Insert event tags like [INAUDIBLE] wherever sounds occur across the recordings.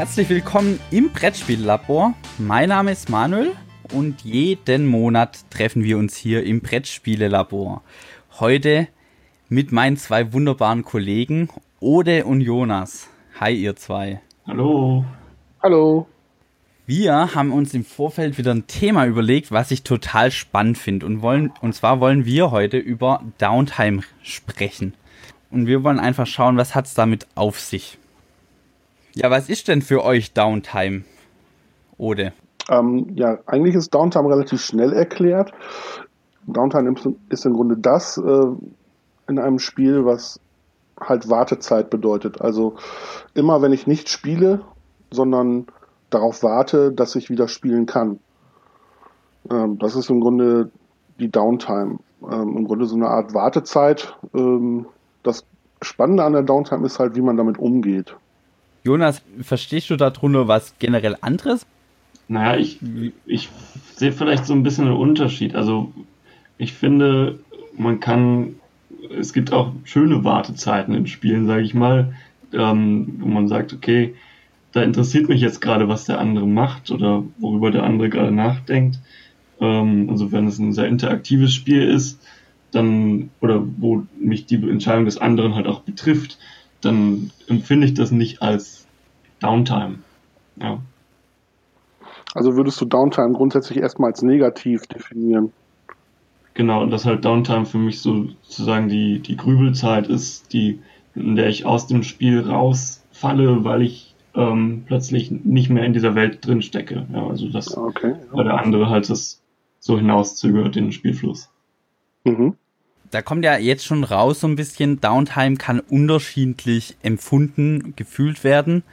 Herzlich willkommen im Brettspiellabor. Mein Name ist Manuel und jeden Monat treffen wir uns hier im Brettspielelabor. Heute mit meinen zwei wunderbaren Kollegen Ode und Jonas. Hi ihr zwei. Hallo. Hallo. Wir haben uns im Vorfeld wieder ein Thema überlegt, was ich total spannend finde und wollen und zwar wollen wir heute über Downtime sprechen. Und wir wollen einfach schauen, was hat's damit auf sich. Ja, was ist denn für euch Downtime? Ode. Ähm, ja, eigentlich ist Downtime relativ schnell erklärt. Downtime ist im Grunde das äh, in einem Spiel, was halt Wartezeit bedeutet. Also immer wenn ich nicht spiele, sondern darauf warte, dass ich wieder spielen kann. Ähm, das ist im Grunde die Downtime. Ähm, Im Grunde so eine Art Wartezeit. Ähm, das Spannende an der Downtime ist halt, wie man damit umgeht. Jonas, verstehst du darunter was generell anderes? Naja, ich, ich sehe vielleicht so ein bisschen einen Unterschied. Also ich finde, man kann, es gibt auch schöne Wartezeiten in Spielen, sage ich mal, ähm, wo man sagt, okay, da interessiert mich jetzt gerade, was der andere macht oder worüber der andere gerade nachdenkt. Ähm, also wenn es ein sehr interaktives Spiel ist, dann, oder wo mich die Entscheidung des anderen halt auch betrifft, dann empfinde ich das nicht als Downtime. Ja. Also würdest du Downtime grundsätzlich erstmal als negativ definieren? Genau, und dass halt Downtime für mich so sozusagen die, die Grübelzeit ist, die, in der ich aus dem Spiel rausfalle, weil ich ähm, plötzlich nicht mehr in dieser Welt drin stecke. Ja, also dass okay, ja. weil der andere halt das so hinauszögert, den Spielfluss. Mhm. Da kommt ja jetzt schon raus so ein bisschen, Downtime kann unterschiedlich empfunden, gefühlt werden.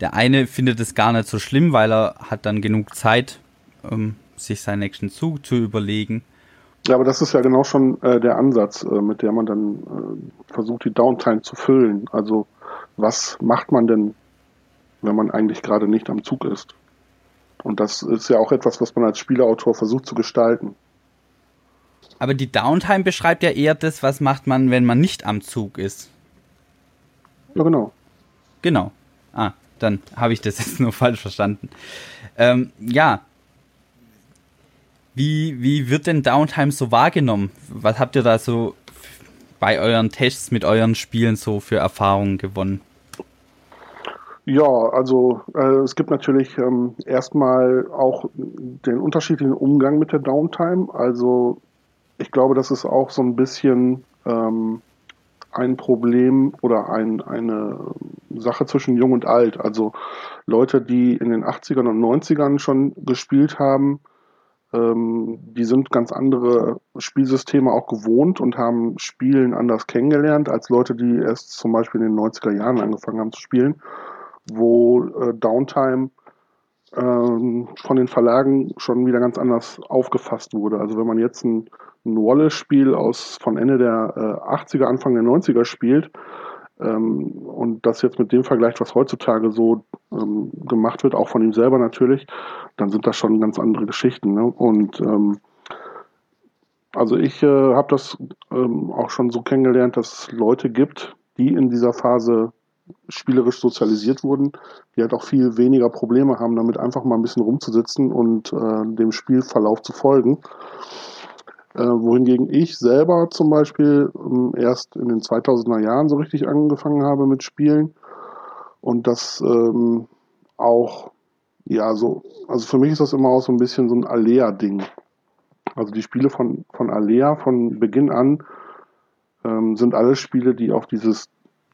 Der eine findet es gar nicht so schlimm, weil er hat dann genug Zeit, ähm, sich seinen nächsten Zug zu überlegen. Ja, aber das ist ja genau schon äh, der Ansatz, äh, mit der man dann äh, versucht, die Downtime zu füllen. Also was macht man denn wenn man eigentlich gerade nicht am Zug ist. Und das ist ja auch etwas, was man als Spieleautor versucht zu gestalten. Aber die Downtime beschreibt ja eher das, was macht man, wenn man nicht am Zug ist. Ja, genau. Genau. Ah, dann habe ich das [LAUGHS] jetzt nur falsch verstanden. Ähm, ja. Wie, wie wird denn Downtime so wahrgenommen? Was habt ihr da so bei euren Tests mit euren Spielen so für Erfahrungen gewonnen? Ja, also äh, es gibt natürlich ähm, erstmal auch den unterschiedlichen Umgang mit der Downtime. Also ich glaube, das ist auch so ein bisschen ähm, ein Problem oder ein, eine Sache zwischen Jung und Alt. Also Leute, die in den 80ern und 90ern schon gespielt haben, ähm, die sind ganz andere Spielsysteme auch gewohnt und haben Spielen anders kennengelernt als Leute, die erst zum Beispiel in den 90er Jahren angefangen haben zu spielen wo äh, Downtime ähm, von den Verlagen schon wieder ganz anders aufgefasst wurde. Also wenn man jetzt ein, ein Wallace-Spiel aus von Ende der äh, 80er, Anfang der 90er spielt ähm, und das jetzt mit dem vergleicht, was heutzutage so ähm, gemacht wird, auch von ihm selber natürlich, dann sind das schon ganz andere Geschichten. Ne? Und ähm, also ich äh, habe das ähm, auch schon so kennengelernt, dass es Leute gibt, die in dieser Phase spielerisch sozialisiert wurden, die halt auch viel weniger Probleme haben, damit einfach mal ein bisschen rumzusitzen und äh, dem Spielverlauf zu folgen. Äh, wohingegen ich selber zum Beispiel ähm, erst in den 2000er Jahren so richtig angefangen habe mit Spielen und das ähm, auch, ja, so, also für mich ist das immer auch so ein bisschen so ein Alea-Ding. Also die Spiele von, von Alea von Beginn an ähm, sind alle Spiele, die auf dieses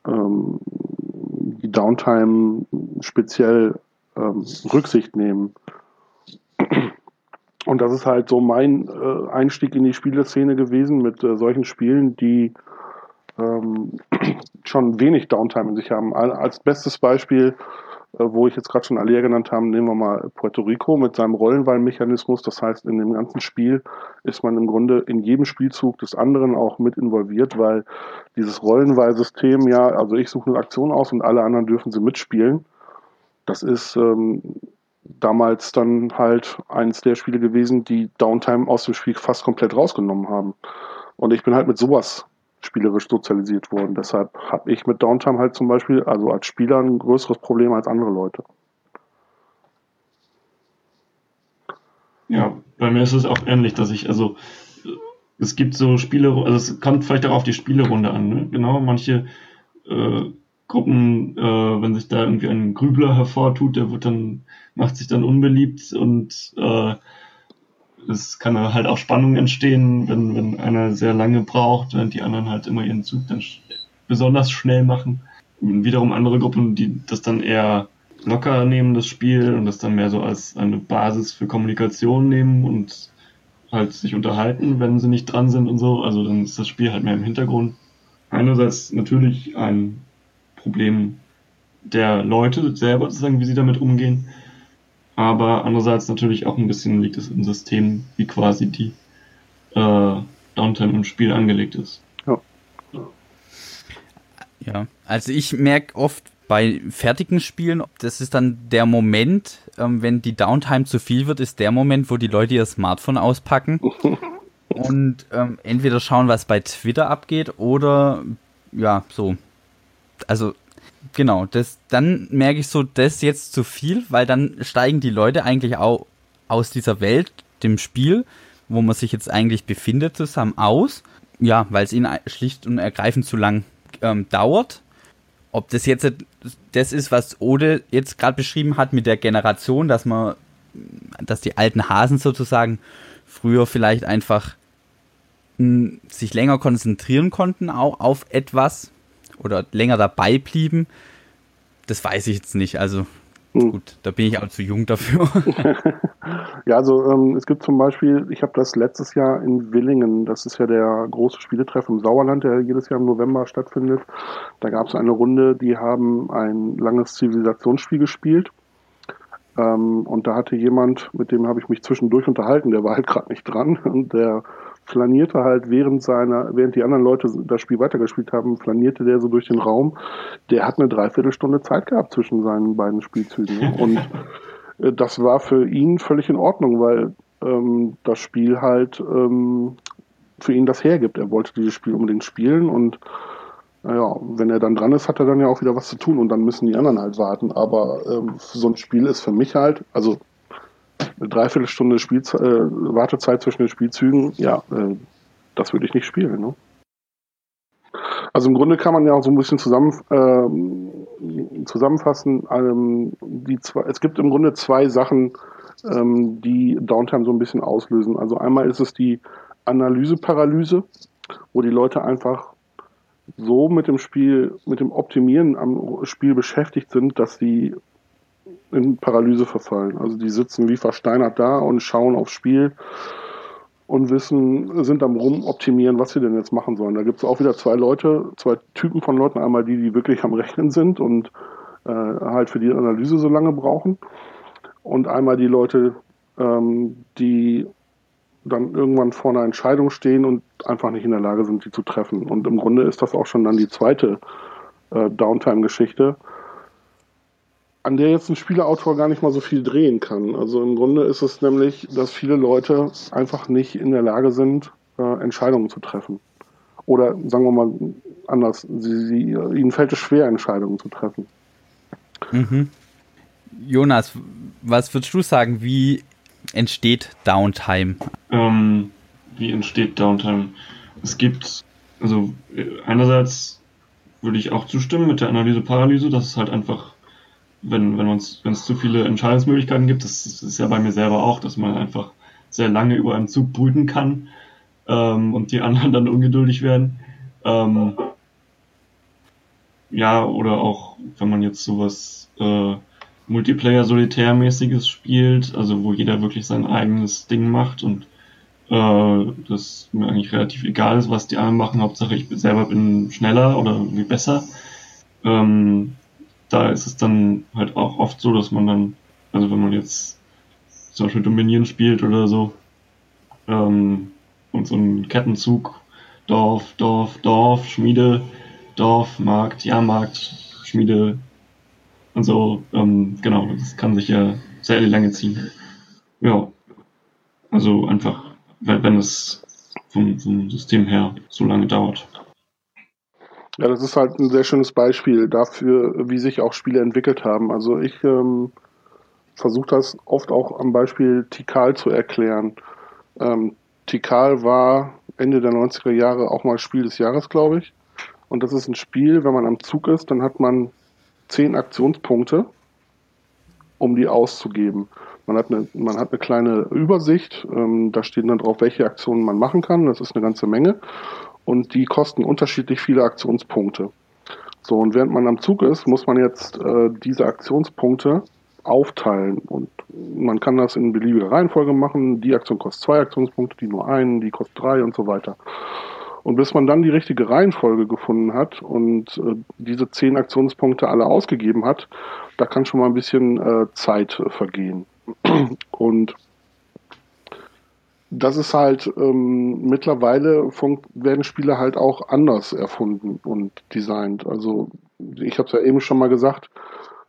ähm, die Downtime speziell ähm, Rücksicht nehmen. Und das ist halt so mein äh, Einstieg in die Spieleszene gewesen mit äh, solchen Spielen, die ähm, [CLEARS THROAT] schon wenig Downtime in sich haben. Als bestes Beispiel äh, wo ich jetzt gerade schon Alia genannt habe, nehmen wir mal Puerto Rico mit seinem Rollenwahlmechanismus. Das heißt, in dem ganzen Spiel ist man im Grunde in jedem Spielzug des anderen auch mit involviert, weil dieses Rollenwahlsystem ja, also ich suche eine Aktion aus und alle anderen dürfen sie mitspielen. Das ist ähm, damals dann halt eines der Spiele gewesen, die Downtime aus dem Spiel fast komplett rausgenommen haben. Und ich bin halt mit sowas spielerisch sozialisiert worden. Deshalb habe ich mit Downtime halt zum Beispiel, also als Spieler, ein größeres Problem als andere Leute. Ja, bei mir ist es auch ähnlich, dass ich, also es gibt so Spiele, also es kommt vielleicht auch auf die Spielerunde an, ne? genau, manche äh, Gruppen, äh, wenn sich da irgendwie ein Grübler hervortut, der wird dann, macht sich dann unbeliebt und äh, es kann halt auch Spannung entstehen, wenn, wenn einer sehr lange braucht, während die anderen halt immer ihren Zug dann sch besonders schnell machen. Und wiederum andere Gruppen, die das dann eher locker nehmen, das Spiel, und das dann mehr so als eine Basis für Kommunikation nehmen und halt sich unterhalten, wenn sie nicht dran sind und so. Also dann ist das Spiel halt mehr im Hintergrund. Einerseits natürlich ein Problem der Leute selber, sozusagen, wie sie damit umgehen. Aber andererseits natürlich auch ein bisschen liegt es im System, wie quasi die äh, Downtime im Spiel angelegt ist. Ja. Ja, also ich merke oft bei fertigen Spielen, das ist dann der Moment, ähm, wenn die Downtime zu viel wird, ist der Moment, wo die Leute ihr Smartphone auspacken [LAUGHS] und ähm, entweder schauen, was bei Twitter abgeht oder ja, so. Also genau, das dann merke ich so, das jetzt zu viel, weil dann steigen die Leute eigentlich auch aus dieser Welt, dem Spiel, wo man sich jetzt eigentlich befindet, zusammen aus. Ja, weil es ihnen schlicht und ergreifend zu lang ähm, dauert. Ob das jetzt das ist, was Ode jetzt gerade beschrieben hat mit der Generation, dass man, dass die alten Hasen sozusagen früher vielleicht einfach mh, sich länger konzentrieren konnten auch auf etwas oder länger dabei blieben. Das weiß ich jetzt nicht. Also hm. gut, da bin ich auch zu jung dafür. [LAUGHS] ja, also ähm, es gibt zum Beispiel, ich habe das letztes Jahr in Willingen, das ist ja der große Spieletreff im Sauerland, der jedes Jahr im November stattfindet. Da gab es eine Runde, die haben ein langes Zivilisationsspiel gespielt. Ähm, und da hatte jemand, mit dem habe ich mich zwischendurch unterhalten, der war halt gerade nicht dran und der flanierte halt während seiner, während die anderen Leute das Spiel weitergespielt haben, flanierte der so durch den Raum. Der hat eine Dreiviertelstunde Zeit gehabt zwischen seinen beiden Spielzügen. [LAUGHS] Und äh, das war für ihn völlig in Ordnung, weil ähm, das Spiel halt ähm, für ihn das hergibt. Er wollte dieses Spiel unbedingt spielen und naja, wenn er dann dran ist, hat er dann ja auch wieder was zu tun und dann müssen die anderen halt warten. Aber ähm, so ein Spiel ist für mich halt, also eine Dreiviertelstunde Spielze äh, Wartezeit zwischen den Spielzügen, ja, äh, das würde ich nicht spielen. Ne? Also im Grunde kann man ja auch so ein bisschen zusammen, äh, zusammenfassen. Ähm, die zwei, es gibt im Grunde zwei Sachen, ähm, die Downtime so ein bisschen auslösen. Also einmal ist es die Analyseparalyse, wo die Leute einfach so mit dem Spiel, mit dem Optimieren am Spiel beschäftigt sind, dass sie in Paralyse verfallen. Also die sitzen wie versteinert da und schauen aufs Spiel und wissen, sind am rumoptimieren, was sie denn jetzt machen sollen. Da gibt es auch wieder zwei Leute, zwei Typen von Leuten. Einmal die, die wirklich am Rechnen sind und äh, halt für die Analyse so lange brauchen. Und einmal die Leute, ähm, die dann irgendwann vor einer Entscheidung stehen und einfach nicht in der Lage sind, die zu treffen. Und im Grunde ist das auch schon dann die zweite äh, Downtime-Geschichte an der jetzt ein Spieleautor gar nicht mal so viel drehen kann. Also im Grunde ist es nämlich, dass viele Leute einfach nicht in der Lage sind, äh, Entscheidungen zu treffen. Oder sagen wir mal anders, sie, sie, ihnen fällt es schwer, Entscheidungen zu treffen. Mhm. Jonas, was würdest du sagen, wie entsteht Downtime? Ähm, wie entsteht Downtime? Es gibt, also äh, einerseits würde ich auch zustimmen mit der Analyse-Paralyse, dass es halt einfach wenn, wenn uns, wenn es zu viele Entscheidungsmöglichkeiten gibt, das, das, ist ja bei mir selber auch, dass man einfach sehr lange über einen Zug brüten kann ähm, und die anderen [LAUGHS] dann ungeduldig werden. Ähm, ja, oder auch, wenn man jetzt sowas äh, Multiplayer-Solitärmäßiges spielt, also wo jeder wirklich sein eigenes Ding macht und äh, das mir eigentlich relativ egal ist, was die anderen machen, Hauptsache ich selber bin schneller oder irgendwie besser. Ähm, da ist es dann halt auch oft so, dass man dann, also wenn man jetzt zum Beispiel Dominion spielt oder so, ähm, und so ein Kettenzug, Dorf, Dorf, Dorf, Schmiede, Dorf, Markt, ja, Markt, Schmiede und so, ähm, genau, das kann sich ja sehr lange ziehen. Ja, also einfach, wenn es vom, vom System her so lange dauert. Ja, das ist halt ein sehr schönes Beispiel dafür, wie sich auch Spiele entwickelt haben. Also ich ähm, versuche das oft auch am Beispiel Tikal zu erklären. Ähm, Tikal war Ende der 90er Jahre auch mal Spiel des Jahres, glaube ich. Und das ist ein Spiel, wenn man am Zug ist, dann hat man zehn Aktionspunkte, um die auszugeben. Man hat eine, man hat eine kleine Übersicht, ähm, da steht dann drauf, welche Aktionen man machen kann. Das ist eine ganze Menge. Und die kosten unterschiedlich viele Aktionspunkte. So, und während man am Zug ist, muss man jetzt äh, diese Aktionspunkte aufteilen. Und man kann das in beliebiger Reihenfolge machen. Die Aktion kostet zwei Aktionspunkte, die nur einen, die kostet drei und so weiter. Und bis man dann die richtige Reihenfolge gefunden hat und äh, diese zehn Aktionspunkte alle ausgegeben hat, da kann schon mal ein bisschen äh, Zeit äh, vergehen. [CLEARS THROAT] Und das ist halt ähm, mittlerweile werden Spiele halt auch anders erfunden und designt. Also ich habe es ja eben schon mal gesagt,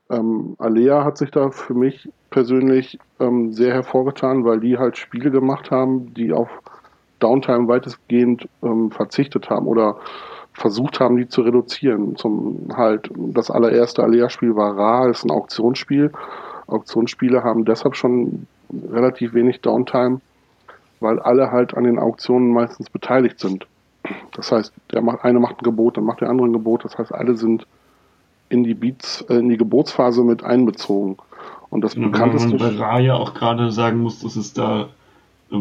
ähm, Alea hat sich da für mich persönlich ähm, sehr hervorgetan, weil die halt Spiele gemacht haben, die auf Downtime weitestgehend ähm, verzichtet haben oder versucht haben, die zu reduzieren. Zum halt das allererste Alea-Spiel war Ra, ist ein Auktionsspiel. Auktionsspiele haben deshalb schon relativ wenig Downtime, weil alle halt an den Auktionen meistens beteiligt sind. Das heißt, der macht, eine macht ein Gebot, dann macht der andere ein Gebot. Das heißt, alle sind in die Beats, äh, in die Gebotsphase mit einbezogen. Und das ja, bekannteste. Weil man bei Raya auch gerade sagen muss, dass es da äh,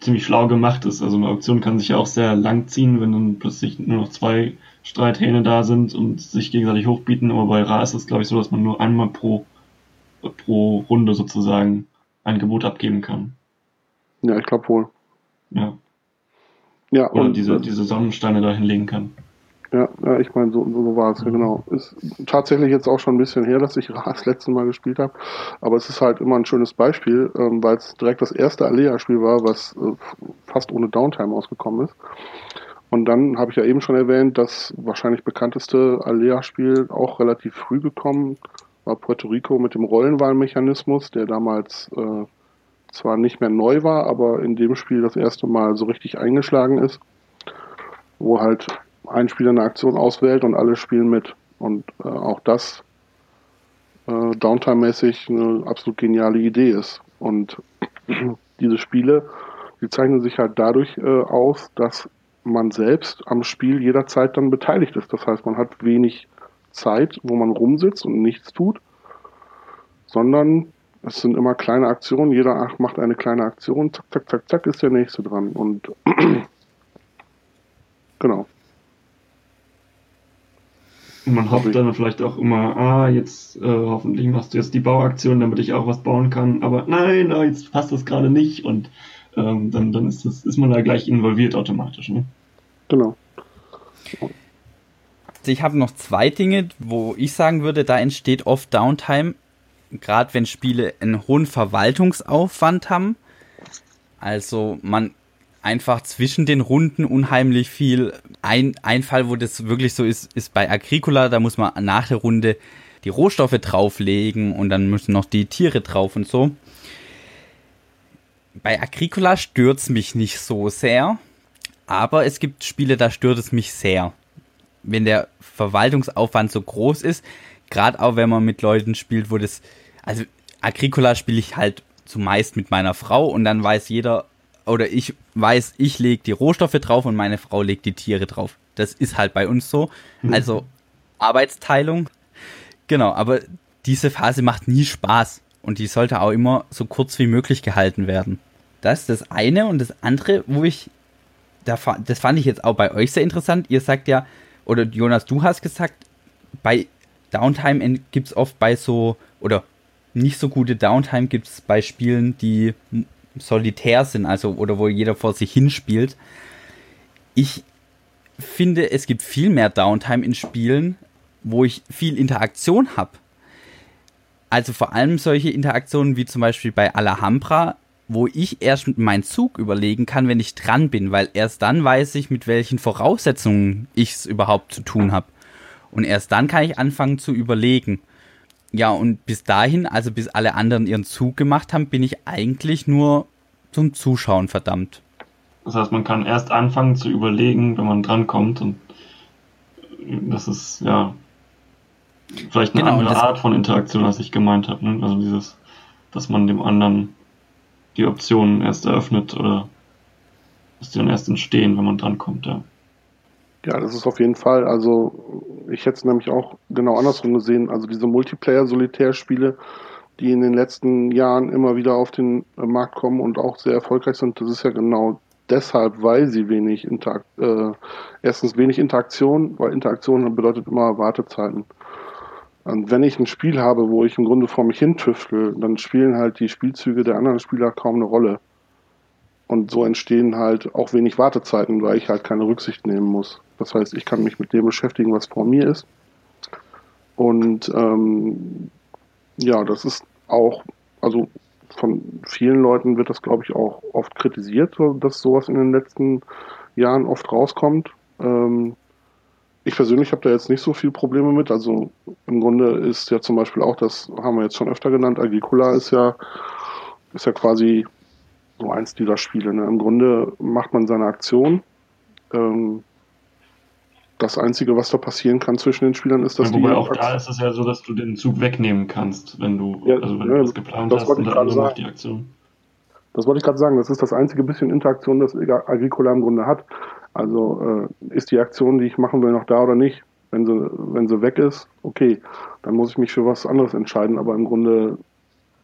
ziemlich schlau gemacht ist. Also eine Auktion kann sich ja auch sehr lang ziehen, wenn dann plötzlich nur noch zwei Streithähne da sind und sich gegenseitig hochbieten. Aber bei Ra ist es, glaube ich, so, dass man nur einmal pro, pro Runde sozusagen ein Gebot abgeben kann. Ja, ich glaube wohl. Ja. Ja, Oder und diese, diese Sonnensteine da hinlegen kann. Ja, ja ich meine, so, so war es, ja genau. Ist tatsächlich jetzt auch schon ein bisschen her, dass ich Ra [LAUGHS] das letzte Mal gespielt habe. Aber es ist halt immer ein schönes Beispiel, ähm, weil es direkt das erste Alea-Spiel war, was äh, fast ohne Downtime ausgekommen ist. Und dann habe ich ja eben schon erwähnt, das wahrscheinlich bekannteste Alea-Spiel auch relativ früh gekommen war Puerto Rico mit dem Rollenwahlmechanismus, der damals äh, zwar nicht mehr neu war, aber in dem Spiel das erste Mal so richtig eingeschlagen ist, wo halt ein Spieler eine Aktion auswählt und alle spielen mit. Und äh, auch das äh, Downtime-mäßig eine absolut geniale Idee ist. Und [CLEARS THROAT] diese Spiele, die zeichnen sich halt dadurch äh, aus, dass man selbst am Spiel jederzeit dann beteiligt ist. Das heißt, man hat wenig Zeit, wo man rumsitzt und nichts tut, sondern es sind immer kleine Aktionen. Jeder macht eine kleine Aktion, zack, zack, zack, zack, ist der nächste dran. Und [CLEARS THROAT] genau. Und man hofft dann vielleicht auch immer, ah, jetzt äh, hoffentlich machst du jetzt die Bauaktion, damit ich auch was bauen kann. Aber nein, oh, jetzt passt das gerade nicht und ähm, dann, dann ist, das, ist man da gleich involviert automatisch. Ne? Genau. Ich habe noch zwei Dinge, wo ich sagen würde, da entsteht oft Downtime, gerade wenn Spiele einen hohen Verwaltungsaufwand haben. Also man einfach zwischen den Runden unheimlich viel. Ein, ein Fall, wo das wirklich so ist, ist bei Agricola. Da muss man nach der Runde die Rohstoffe drauflegen und dann müssen noch die Tiere drauf und so. Bei Agricola stört es mich nicht so sehr, aber es gibt Spiele, da stört es mich sehr. Wenn der Verwaltungsaufwand so groß ist, gerade auch wenn man mit Leuten spielt, wo das, also Agricola spiele ich halt zumeist mit meiner Frau und dann weiß jeder, oder ich weiß, ich lege die Rohstoffe drauf und meine Frau legt die Tiere drauf. Das ist halt bei uns so. Mhm. Also Arbeitsteilung. Genau, aber diese Phase macht nie Spaß und die sollte auch immer so kurz wie möglich gehalten werden. Das ist das eine und das andere, wo ich, das fand ich jetzt auch bei euch sehr interessant. Ihr sagt ja, oder Jonas, du hast gesagt, bei Downtime gibt es oft bei so, oder nicht so gute Downtime gibt es bei Spielen, die solitär sind, also oder wo jeder vor sich hinspielt. Ich finde, es gibt viel mehr Downtime in Spielen, wo ich viel Interaktion habe. Also vor allem solche Interaktionen wie zum Beispiel bei Alhambra, wo ich erst meinen Zug überlegen kann, wenn ich dran bin, weil erst dann weiß ich, mit welchen Voraussetzungen ich es überhaupt zu tun habe. Und erst dann kann ich anfangen zu überlegen. Ja, und bis dahin, also bis alle anderen ihren Zug gemacht haben, bin ich eigentlich nur zum Zuschauen verdammt. Das heißt, man kann erst anfangen zu überlegen, wenn man drankommt und das ist ja vielleicht eine genau, andere Art von Interaktion, als ich gemeint habe. Ne? Also dieses dass man dem anderen die Optionen erst eröffnet oder dass die dann erst entstehen, wenn man drankommt, ja. Ja, das ist auf jeden Fall. Also ich hätte es nämlich auch genau andersrum gesehen. Also diese Multiplayer-Solitärspiele, die in den letzten Jahren immer wieder auf den äh, Markt kommen und auch sehr erfolgreich sind, das ist ja genau deshalb, weil sie wenig Interakt, äh, erstens wenig Interaktion, weil Interaktion bedeutet immer Wartezeiten. Und wenn ich ein Spiel habe, wo ich im Grunde vor mich hin tüftel, dann spielen halt die Spielzüge der anderen Spieler kaum eine Rolle. Und so entstehen halt auch wenig Wartezeiten, weil ich halt keine Rücksicht nehmen muss. Das heißt, ich kann mich mit dem beschäftigen, was vor mir ist. Und ähm, ja, das ist auch, also von vielen Leuten wird das, glaube ich, auch oft kritisiert, dass sowas in den letzten Jahren oft rauskommt. Ähm, ich persönlich habe da jetzt nicht so viel Probleme mit. Also im Grunde ist ja zum Beispiel auch, das haben wir jetzt schon öfter genannt, Agricola ist ja, ist ja quasi so eins dieser Spiele. Ne? Im Grunde macht man seine Aktion. Ähm, das Einzige, was da passieren kann zwischen den Spielern, ist, dass ja, wobei auch da ist es ja so, dass du den Zug wegnehmen kannst, wenn du, ja, also wenn ja, du das geplant das hast und dann macht die Aktion. Das wollte ich gerade sagen. Das ist das einzige bisschen Interaktion, das Agricola im Grunde hat. Also äh, ist die Aktion, die ich machen will, noch da oder nicht? Wenn sie, wenn sie weg ist, okay, dann muss ich mich für was anderes entscheiden. Aber im Grunde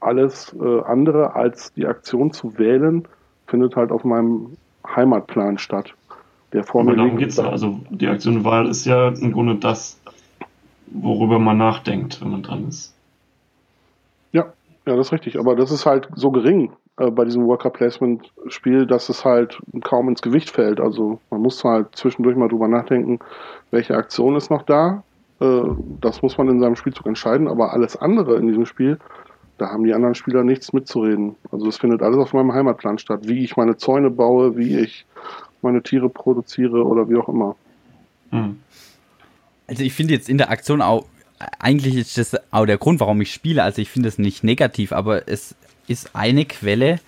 alles äh, andere als die Aktion zu wählen, findet halt auf meinem Heimatplan statt. Der vor Aber darum geht es ja. Also die Aktionwahl ist ja im Grunde das, worüber man nachdenkt, wenn man dran ist. Ja, ja, das ist richtig. Aber das ist halt so gering äh, bei diesem Worker Placement Spiel, dass es halt kaum ins Gewicht fällt. Also man muss halt zwischendurch mal drüber nachdenken, welche Aktion ist noch da. Äh, das muss man in seinem Spielzug entscheiden. Aber alles andere in diesem Spiel da haben die anderen Spieler nichts mitzureden. Also es findet alles auf meinem Heimatplan statt. Wie ich meine Zäune baue, wie ich meine Tiere produziere oder wie auch immer. Hm. Also ich finde jetzt in der Aktion auch, eigentlich ist das auch der Grund, warum ich spiele. Also ich finde es nicht negativ, aber es ist eine Quelle,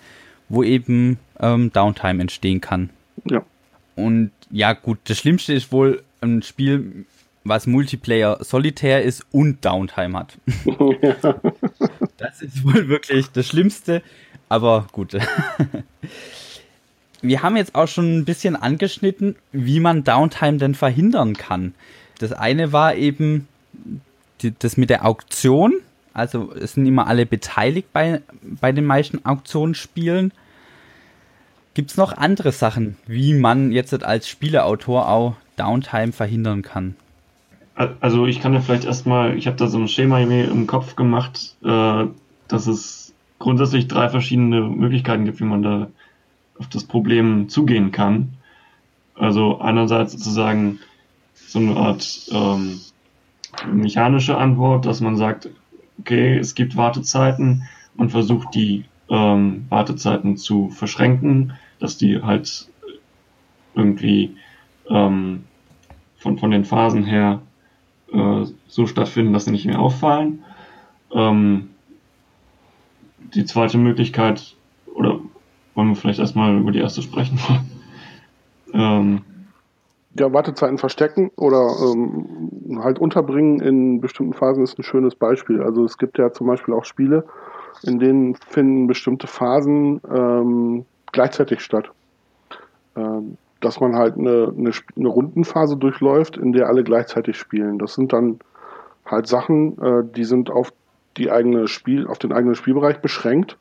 wo eben ähm, Downtime entstehen kann. Ja. Und ja, gut, das Schlimmste ist wohl ein Spiel, was Multiplayer solitär ist und Downtime hat. Ja. [LAUGHS] Das ist wohl wirklich das Schlimmste, aber gut. Wir haben jetzt auch schon ein bisschen angeschnitten, wie man Downtime denn verhindern kann. Das eine war eben die, das mit der Auktion. Also es sind immer alle beteiligt bei, bei den meisten Auktionsspielen. Gibt es noch andere Sachen, wie man jetzt als Spieleautor auch Downtime verhindern kann? Also ich kann ja vielleicht erstmal, ich habe da so ein Schema im Kopf gemacht, äh, dass es grundsätzlich drei verschiedene Möglichkeiten gibt, wie man da auf das Problem zugehen kann. Also einerseits sozusagen so eine Art ähm, mechanische Antwort, dass man sagt, okay, es gibt Wartezeiten und versucht die ähm, Wartezeiten zu verschränken, dass die halt irgendwie ähm, von, von den Phasen her äh, so stattfinden, dass sie nicht mehr auffallen. Ähm, die zweite Möglichkeit, wollen wir vielleicht erstmal über die erste sprechen? [LAUGHS] ähm, ja, Wartezeiten verstecken oder ähm, halt unterbringen in bestimmten Phasen ist ein schönes Beispiel. Also es gibt ja zum Beispiel auch Spiele, in denen finden bestimmte Phasen ähm, gleichzeitig statt. Ähm, dass man halt eine, eine, eine Rundenphase durchläuft, in der alle gleichzeitig spielen. Das sind dann halt Sachen, äh, die sind auf die eigene Spiel, auf den eigenen Spielbereich beschränkt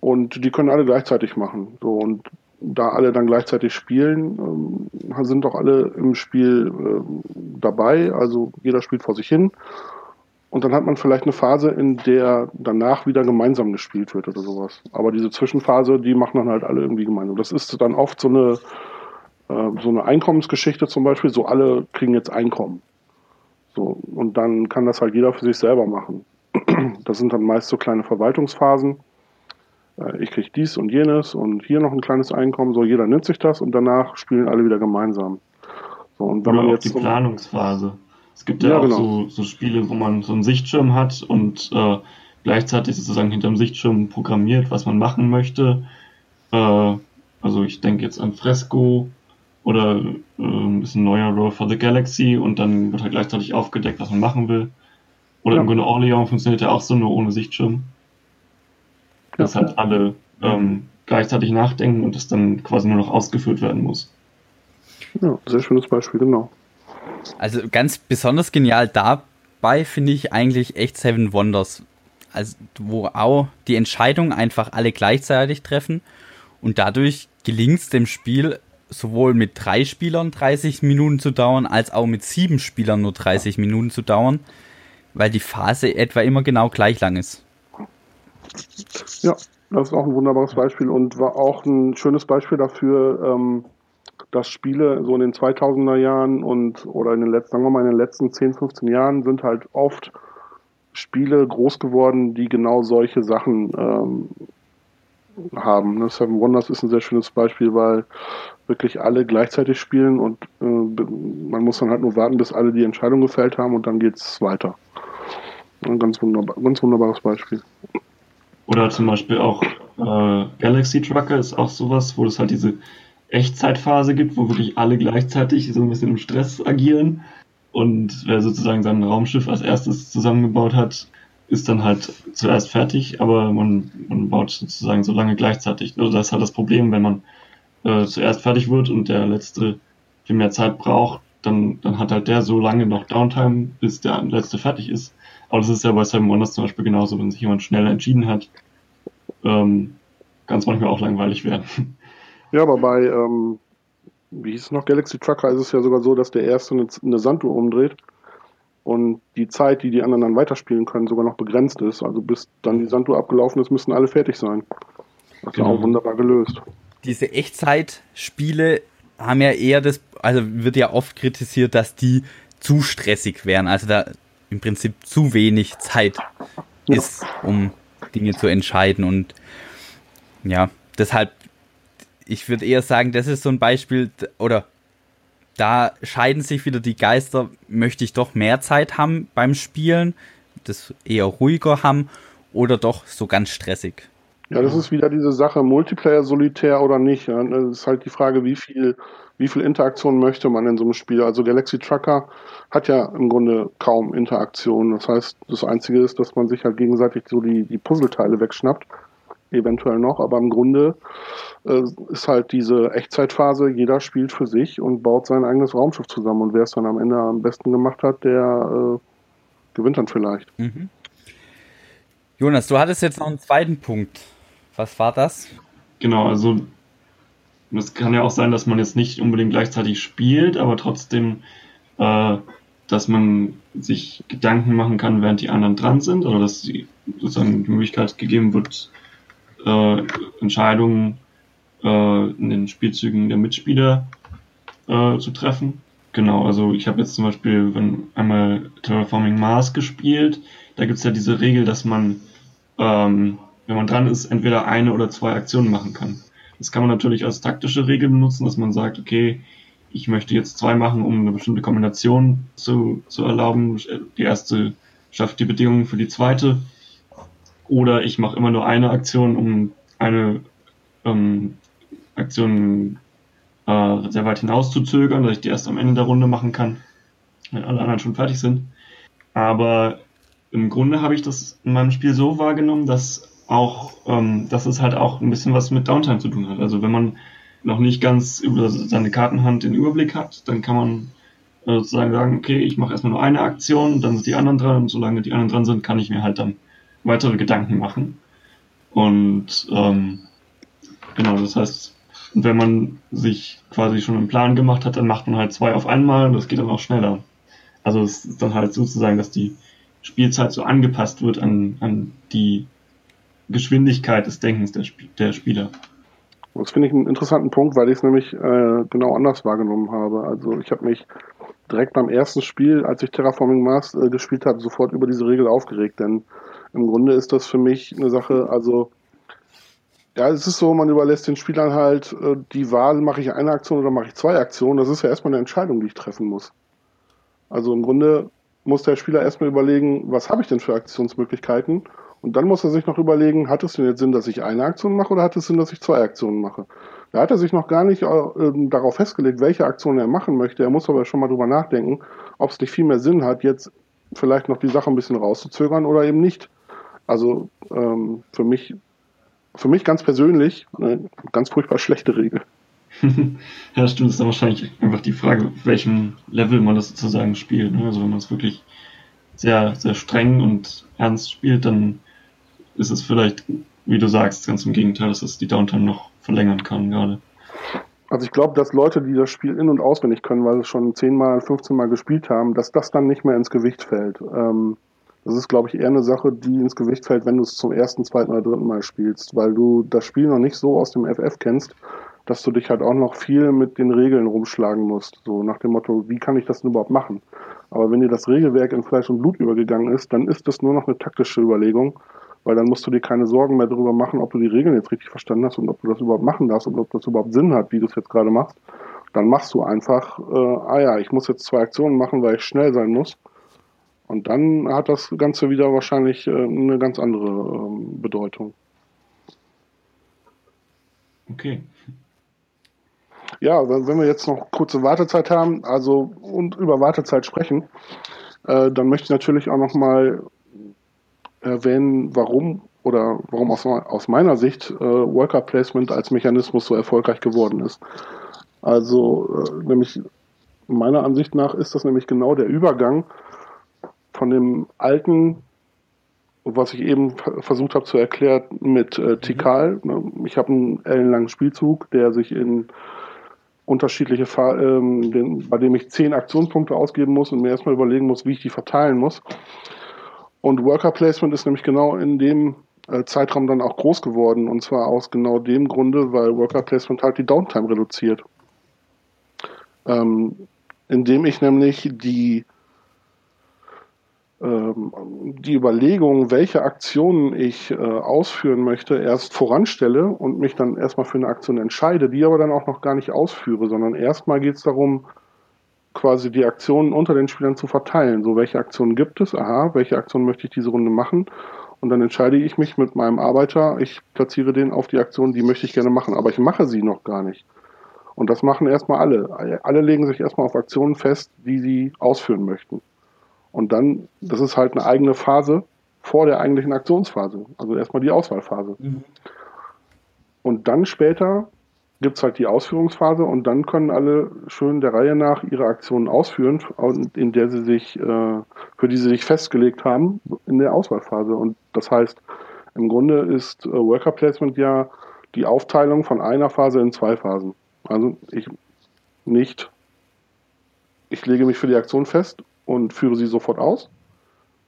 und die können alle gleichzeitig machen. So und da alle dann gleichzeitig spielen, ähm, sind doch alle im Spiel äh, dabei. Also jeder spielt vor sich hin und dann hat man vielleicht eine Phase, in der danach wieder gemeinsam gespielt wird oder sowas. Aber diese Zwischenphase, die machen dann halt alle irgendwie gemeinsam. Das ist dann oft so eine, äh, so eine Einkommensgeschichte zum Beispiel. So alle kriegen jetzt Einkommen. So, und dann kann das halt jeder für sich selber machen. Das sind dann meist so kleine Verwaltungsphasen. Äh, ich kriege dies und jenes und hier noch ein kleines Einkommen. So, jeder nimmt sich das und danach spielen alle wieder gemeinsam. So, und wenn Oder man jetzt die Planungsphase. Es gibt ja, ja auch genau. so, so, Spiele, wo man so einen Sichtschirm hat und äh, gleichzeitig sozusagen hinterm Sichtschirm programmiert, was man machen möchte. Äh, also ich denke jetzt an Fresco oder äh, ein bisschen neuer Roll for the Galaxy und dann wird halt gleichzeitig aufgedeckt, was man machen will. Oder ja. im Grunde Orleans funktioniert ja auch so, nur ohne Sichtschirm. Dass halt alle ähm, gleichzeitig nachdenken und es dann quasi nur noch ausgeführt werden muss. Ja, sehr schönes Beispiel, genau. Also ganz besonders genial dabei finde ich eigentlich echt Seven Wonders. Also, wo auch die Entscheidungen einfach alle gleichzeitig treffen und dadurch gelingt es dem Spiel sowohl mit drei Spielern 30 Minuten zu dauern, als auch mit sieben Spielern nur 30 Minuten zu dauern, weil die Phase etwa immer genau gleich lang ist. Ja, das ist auch ein wunderbares Beispiel und war auch ein schönes Beispiel dafür, ähm, dass Spiele so in den 2000er Jahren und oder in den letzten, sagen wir mal, in den letzten 10, 15 Jahren sind halt oft Spiele groß geworden, die genau solche Sachen ähm, haben. Ne? Seven Wonders ist ein sehr schönes Beispiel, weil wirklich alle gleichzeitig spielen und äh, man muss dann halt nur warten, bis alle die Entscheidung gefällt haben und dann geht es weiter. Ein ganz, wunderbar, ganz wunderbares Beispiel. Oder zum Beispiel auch äh, Galaxy Trucker ist auch sowas, wo es halt diese Echtzeitphase gibt, wo wirklich alle gleichzeitig so ein bisschen im Stress agieren. Und wer sozusagen sein Raumschiff als erstes zusammengebaut hat, ist dann halt zuerst fertig, aber man, man baut sozusagen so lange gleichzeitig. Also das ist halt das Problem, wenn man äh, zuerst fertig wird und der letzte viel mehr Zeit braucht, dann, dann hat halt der so lange noch Downtime, bis der letzte fertig ist. Aber das ist ja bei Seven Wonders zum Beispiel genauso, wenn sich jemand schneller entschieden hat, ähm, kann es manchmal auch langweilig werden. Ja, aber bei, ähm, wie hieß es noch, Galaxy Trucker ist es ja sogar so, dass der erste eine, eine Sanduhr umdreht und die Zeit, die die anderen dann weiterspielen können, sogar noch begrenzt ist. Also bis dann die Sanduhr abgelaufen ist, müssen alle fertig sein. Das genau. ist auch wunderbar gelöst. Diese Echtzeitspiele haben ja eher das, also wird ja oft kritisiert, dass die zu stressig wären. Also da im Prinzip zu wenig Zeit ja. ist, um Dinge zu entscheiden. Und ja, deshalb, ich würde eher sagen, das ist so ein Beispiel, oder da scheiden sich wieder die Geister, möchte ich doch mehr Zeit haben beim Spielen, das eher ruhiger haben oder doch so ganz stressig. Ja, das ist wieder diese Sache, Multiplayer solitär oder nicht. Das ist halt die Frage, wie viel, wie viel Interaktion möchte man in so einem Spiel. Also Galaxy Trucker hat ja im Grunde kaum Interaktion. Das heißt, das Einzige ist, dass man sich halt gegenseitig so die, die Puzzleteile wegschnappt eventuell noch, aber im Grunde äh, ist halt diese Echtzeitphase, jeder spielt für sich und baut sein eigenes Raumschiff zusammen und wer es dann am Ende am besten gemacht hat, der äh, gewinnt dann vielleicht. Mhm. Jonas, du hattest jetzt noch einen zweiten Punkt. Was war das? Genau, also es kann ja auch sein, dass man jetzt nicht unbedingt gleichzeitig spielt, aber trotzdem, äh, dass man sich Gedanken machen kann, während die anderen dran sind, oder dass die, sozusagen die Möglichkeit gegeben wird, äh, Entscheidungen äh, in den Spielzügen der Mitspieler äh, zu treffen. Genau, also ich habe jetzt zum Beispiel wenn einmal Terraforming Mars gespielt. Da gibt es ja diese Regel, dass man, ähm, wenn man dran ist, entweder eine oder zwei Aktionen machen kann. Das kann man natürlich als taktische Regel benutzen, dass man sagt, okay, ich möchte jetzt zwei machen, um eine bestimmte Kombination zu, zu erlauben. Die erste schafft die Bedingungen für die zweite. Oder ich mache immer nur eine Aktion, um eine ähm, Aktion äh, sehr weit hinaus zu zögern, dass ich die erst am Ende der Runde machen kann, wenn alle anderen schon fertig sind. Aber im Grunde habe ich das in meinem Spiel so wahrgenommen, dass auch, ähm, dass es halt auch ein bisschen was mit Downtime zu tun hat. Also wenn man noch nicht ganz über seine Kartenhand den Überblick hat, dann kann man äh, sozusagen sagen, okay, ich mache erstmal nur eine Aktion, dann sind die anderen dran und solange die anderen dran sind, kann ich mir halt dann weitere Gedanken machen. Und ähm, genau, das heißt, wenn man sich quasi schon einen Plan gemacht hat, dann macht man halt zwei auf einmal und das geht dann auch schneller. Also es ist dann halt sozusagen, dass die Spielzeit so angepasst wird an, an die Geschwindigkeit des Denkens der, Sp der Spieler. Das finde ich einen interessanten Punkt, weil ich es nämlich äh, genau anders wahrgenommen habe. Also ich habe mich direkt beim ersten Spiel, als ich Terraforming Mars äh, gespielt habe, sofort über diese Regel aufgeregt, denn im Grunde ist das für mich eine Sache, also ja, es ist so, man überlässt den Spielern halt äh, die Wahl, mache ich eine Aktion oder mache ich zwei Aktionen. Das ist ja erstmal eine Entscheidung, die ich treffen muss. Also im Grunde muss der Spieler erstmal überlegen, was habe ich denn für Aktionsmöglichkeiten? Und dann muss er sich noch überlegen, hat es denn jetzt Sinn, dass ich eine Aktion mache oder hat es Sinn, dass ich zwei Aktionen mache? Da hat er sich noch gar nicht äh, darauf festgelegt, welche Aktion er machen möchte. Er muss aber schon mal drüber nachdenken, ob es nicht viel mehr Sinn hat, jetzt vielleicht noch die Sache ein bisschen rauszuzögern oder eben nicht. Also ähm, für mich für mich ganz persönlich eine ganz furchtbar schlechte Regel. [LAUGHS] ja, stimmt, das ist dann wahrscheinlich einfach die Frage, auf welchem Level man das sozusagen spielt. Ne? Also wenn man es wirklich sehr, sehr streng und ernst spielt, dann ist es vielleicht, wie du sagst, ganz im Gegenteil, dass es die Downtime noch verlängern kann gerade. Also ich glaube, dass Leute, die das Spiel in- und auswendig können, weil sie schon 10 mal, 15 Mal gespielt haben, dass das dann nicht mehr ins Gewicht fällt. Ähm, das ist, glaube ich, eher eine Sache, die ins Gewicht fällt, wenn du es zum ersten, zweiten oder dritten Mal spielst, weil du das Spiel noch nicht so aus dem FF kennst, dass du dich halt auch noch viel mit den Regeln rumschlagen musst. So nach dem Motto, wie kann ich das denn überhaupt machen? Aber wenn dir das Regelwerk in Fleisch und Blut übergegangen ist, dann ist das nur noch eine taktische Überlegung, weil dann musst du dir keine Sorgen mehr darüber machen, ob du die Regeln jetzt richtig verstanden hast und ob du das überhaupt machen darfst und ob das überhaupt Sinn hat, wie du es jetzt gerade machst. Dann machst du einfach, äh, ah ja, ich muss jetzt zwei Aktionen machen, weil ich schnell sein muss. Und dann hat das Ganze wieder wahrscheinlich äh, eine ganz andere ähm, Bedeutung. Okay. Ja, wenn wir jetzt noch kurze Wartezeit haben, also und über Wartezeit sprechen, äh, dann möchte ich natürlich auch noch mal erwähnen, warum oder warum aus, aus meiner Sicht äh, Worker Placement als Mechanismus so erfolgreich geworden ist. Also äh, nämlich meiner Ansicht nach ist das nämlich genau der Übergang von dem alten, was ich eben versucht habe zu erklären mit äh, Tikal. Ich habe einen ellenlangen Spielzug, der sich in unterschiedliche, ähm, den, bei dem ich zehn Aktionspunkte ausgeben muss und mir erstmal überlegen muss, wie ich die verteilen muss. Und Worker Placement ist nämlich genau in dem äh, Zeitraum dann auch groß geworden. Und zwar aus genau dem Grunde, weil Worker Placement halt die Downtime reduziert. Ähm, indem ich nämlich die ähm, die Überlegung, welche Aktionen ich äh, ausführen möchte, erst voranstelle und mich dann erstmal für eine Aktion entscheide, die aber dann auch noch gar nicht ausführe, sondern erstmal geht es darum, quasi die Aktionen unter den Spielern zu verteilen. So, welche Aktionen gibt es? Aha, welche Aktionen möchte ich diese Runde machen? Und dann entscheide ich mich mit meinem Arbeiter, ich platziere den auf die Aktion, die möchte ich gerne machen, aber ich mache sie noch gar nicht. Und das machen erstmal alle. Alle legen sich erstmal auf Aktionen fest, die sie ausführen möchten. Und dann, das ist halt eine eigene Phase vor der eigentlichen Aktionsphase. Also erstmal die Auswahlphase. Mhm. Und dann später gibt es halt die Ausführungsphase und dann können alle schön der Reihe nach ihre Aktionen ausführen, in der sie sich, äh, für die sie sich festgelegt haben, in der Auswahlphase. Und das heißt, im Grunde ist äh, Worker Placement ja die Aufteilung von einer Phase in zwei Phasen. Also ich nicht, ich lege mich für die Aktion fest und führe sie sofort aus,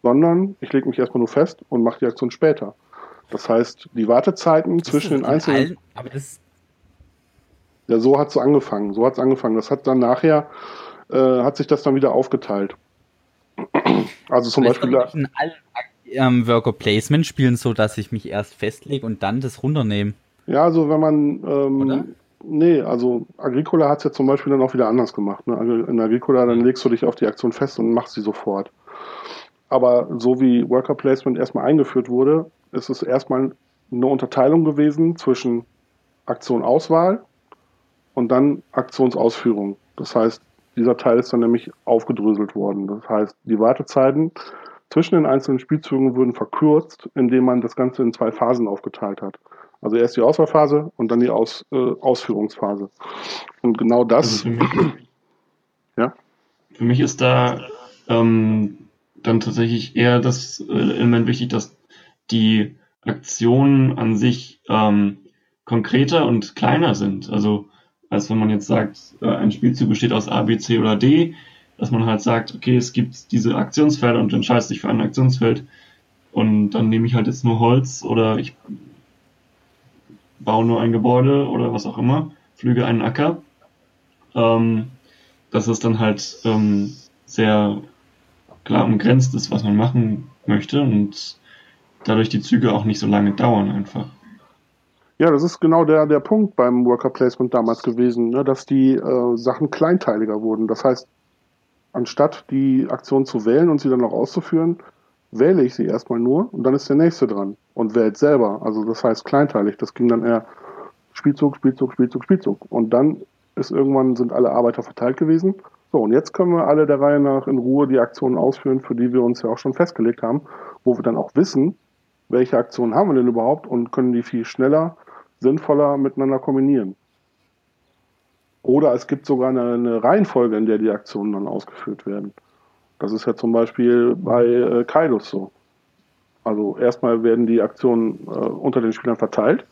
sondern ich lege mich erstmal nur fest und mache die Aktion später. Das heißt, die Wartezeiten zwischen den einzelnen. Allen, aber das ja, so hat es angefangen. So hat es angefangen. Das hat dann nachher, äh, hat sich das dann wieder aufgeteilt. Also zum Beispiel. In allen ähm, Worker Placement spielen so, dass ich mich erst festlege und dann das runternehme. Ja, also wenn man. Ähm, nee, also Agricola hat es ja zum Beispiel dann auch wieder anders gemacht. Ne? In Agricola, dann legst du dich auf die Aktion fest und machst sie sofort. Aber so wie Worker Placement erstmal eingeführt wurde, ist es erstmal eine Unterteilung gewesen zwischen Aktion-Auswahl und dann Aktionsausführung. Das heißt, dieser Teil ist dann nämlich aufgedröselt worden. Das heißt, die Wartezeiten zwischen den einzelnen Spielzügen wurden verkürzt, indem man das Ganze in zwei Phasen aufgeteilt hat. Also erst die Auswahlphase und dann die Aus, äh, Ausführungsphase. Und genau das. Also für, mich, [CLEARS THROAT] ja? für mich ist da ähm, dann tatsächlich eher das äh, Element wichtig, dass die Aktionen an sich ähm, konkreter und kleiner sind. Also als wenn man jetzt sagt, äh, ein Spielzug besteht aus A, B, C oder D, dass man halt sagt, okay, es gibt diese Aktionsfelder und du entscheidest dich für ein Aktionsfeld und dann nehme ich halt jetzt nur Holz oder ich baue nur ein Gebäude oder was auch immer, flüge einen Acker. Ähm, dass es dann halt ähm, sehr klar umgrenzt ist, was man machen möchte und dadurch die Züge auch nicht so lange dauern einfach. Ja, das ist genau der, der Punkt beim Worker Placement damals gewesen, ne, dass die äh, Sachen kleinteiliger wurden. Das heißt, anstatt die Aktion zu wählen und sie dann auch auszuführen, wähle ich sie erstmal nur und dann ist der nächste dran und wählt selber. Also das heißt kleinteilig. Das ging dann eher Spielzug, Spielzug, Spielzug, Spielzug. Und dann ist irgendwann sind alle Arbeiter verteilt gewesen. So, und jetzt können wir alle der Reihe nach in Ruhe die Aktionen ausführen, für die wir uns ja auch schon festgelegt haben, wo wir dann auch wissen, welche Aktionen haben wir denn überhaupt und können die viel schneller, sinnvoller miteinander kombinieren. Oder es gibt sogar eine, eine Reihenfolge, in der die Aktionen dann ausgeführt werden. Das ist ja zum Beispiel bei äh, Kaidos so. Also erstmal werden die Aktionen äh, unter den Spielern verteilt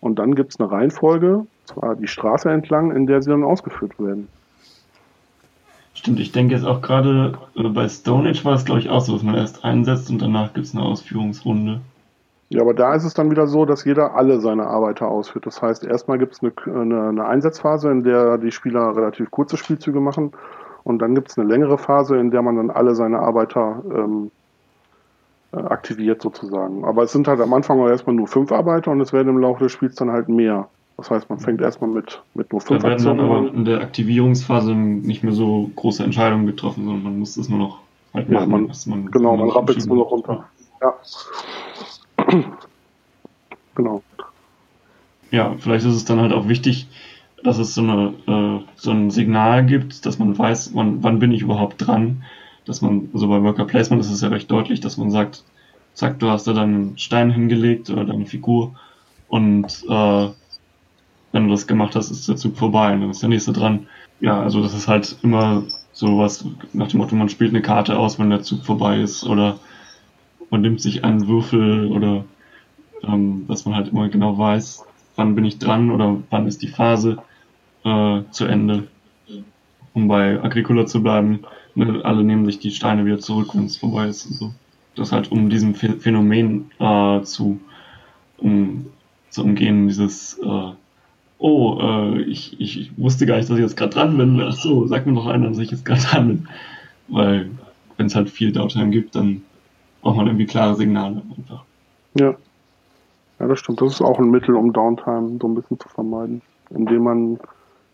und dann gibt es eine Reihenfolge, zwar die Straße entlang, in der sie dann ausgeführt werden. Stimmt, ich denke jetzt auch gerade äh, bei Stone Age war es glaube ich auch so, dass man erst einsetzt und danach gibt es eine Ausführungsrunde. Ja, aber da ist es dann wieder so, dass jeder alle seine Arbeiter ausführt. Das heißt, erstmal gibt es eine, eine, eine, Einsatzphase, in der die Spieler relativ kurze Spielzüge machen. Und dann gibt es eine längere Phase, in der man dann alle seine Arbeiter ähm, äh, aktiviert sozusagen. Aber es sind halt am Anfang auch erstmal nur fünf Arbeiter und es werden im Laufe des Spiels dann halt mehr. Das heißt, man fängt erstmal mit, mit nur fünf Da werden dann aber in der Aktivierungsphase nicht mehr so große Entscheidungen getroffen, sondern man muss das nur noch halt machen. Ja, man, man, genau, man rappelt es nur noch runter. Ja. [CLEARS THROAT] genau. Ja, vielleicht ist es dann halt auch wichtig, dass es so, eine, äh, so ein Signal gibt, dass man weiß, wann, wann bin ich überhaupt dran. Dass man, also bei Worker Placement ist es ja recht deutlich, dass man sagt, zack, du hast da deinen Stein hingelegt oder deine Figur und äh, wenn du das gemacht hast, ist der Zug vorbei und dann ist der nächste dran. Ja, also das ist halt immer so was nach dem Motto, man spielt eine Karte aus, wenn der Zug vorbei ist oder man nimmt sich einen Würfel oder ähm, dass man halt immer genau weiß, wann bin ich dran oder wann ist die Phase äh, zu Ende. Um bei Agricola zu bleiben, ne, alle nehmen sich die Steine wieder zurück, wenn es vorbei ist und so. Das halt um diesem Phänomen äh, zu, um, zu umgehen, dieses äh, oh, äh, ich, ich, wusste gar nicht, dass ich jetzt gerade dran bin. Ach so, sag mir noch einer, dass ich jetzt gerade dran bin. Weil wenn es halt viel Downtime gibt, dann braucht man irgendwie klare Signale einfach. Ja. Ja, das stimmt. Das ist auch ein Mittel, um Downtime so ein bisschen zu vermeiden, indem man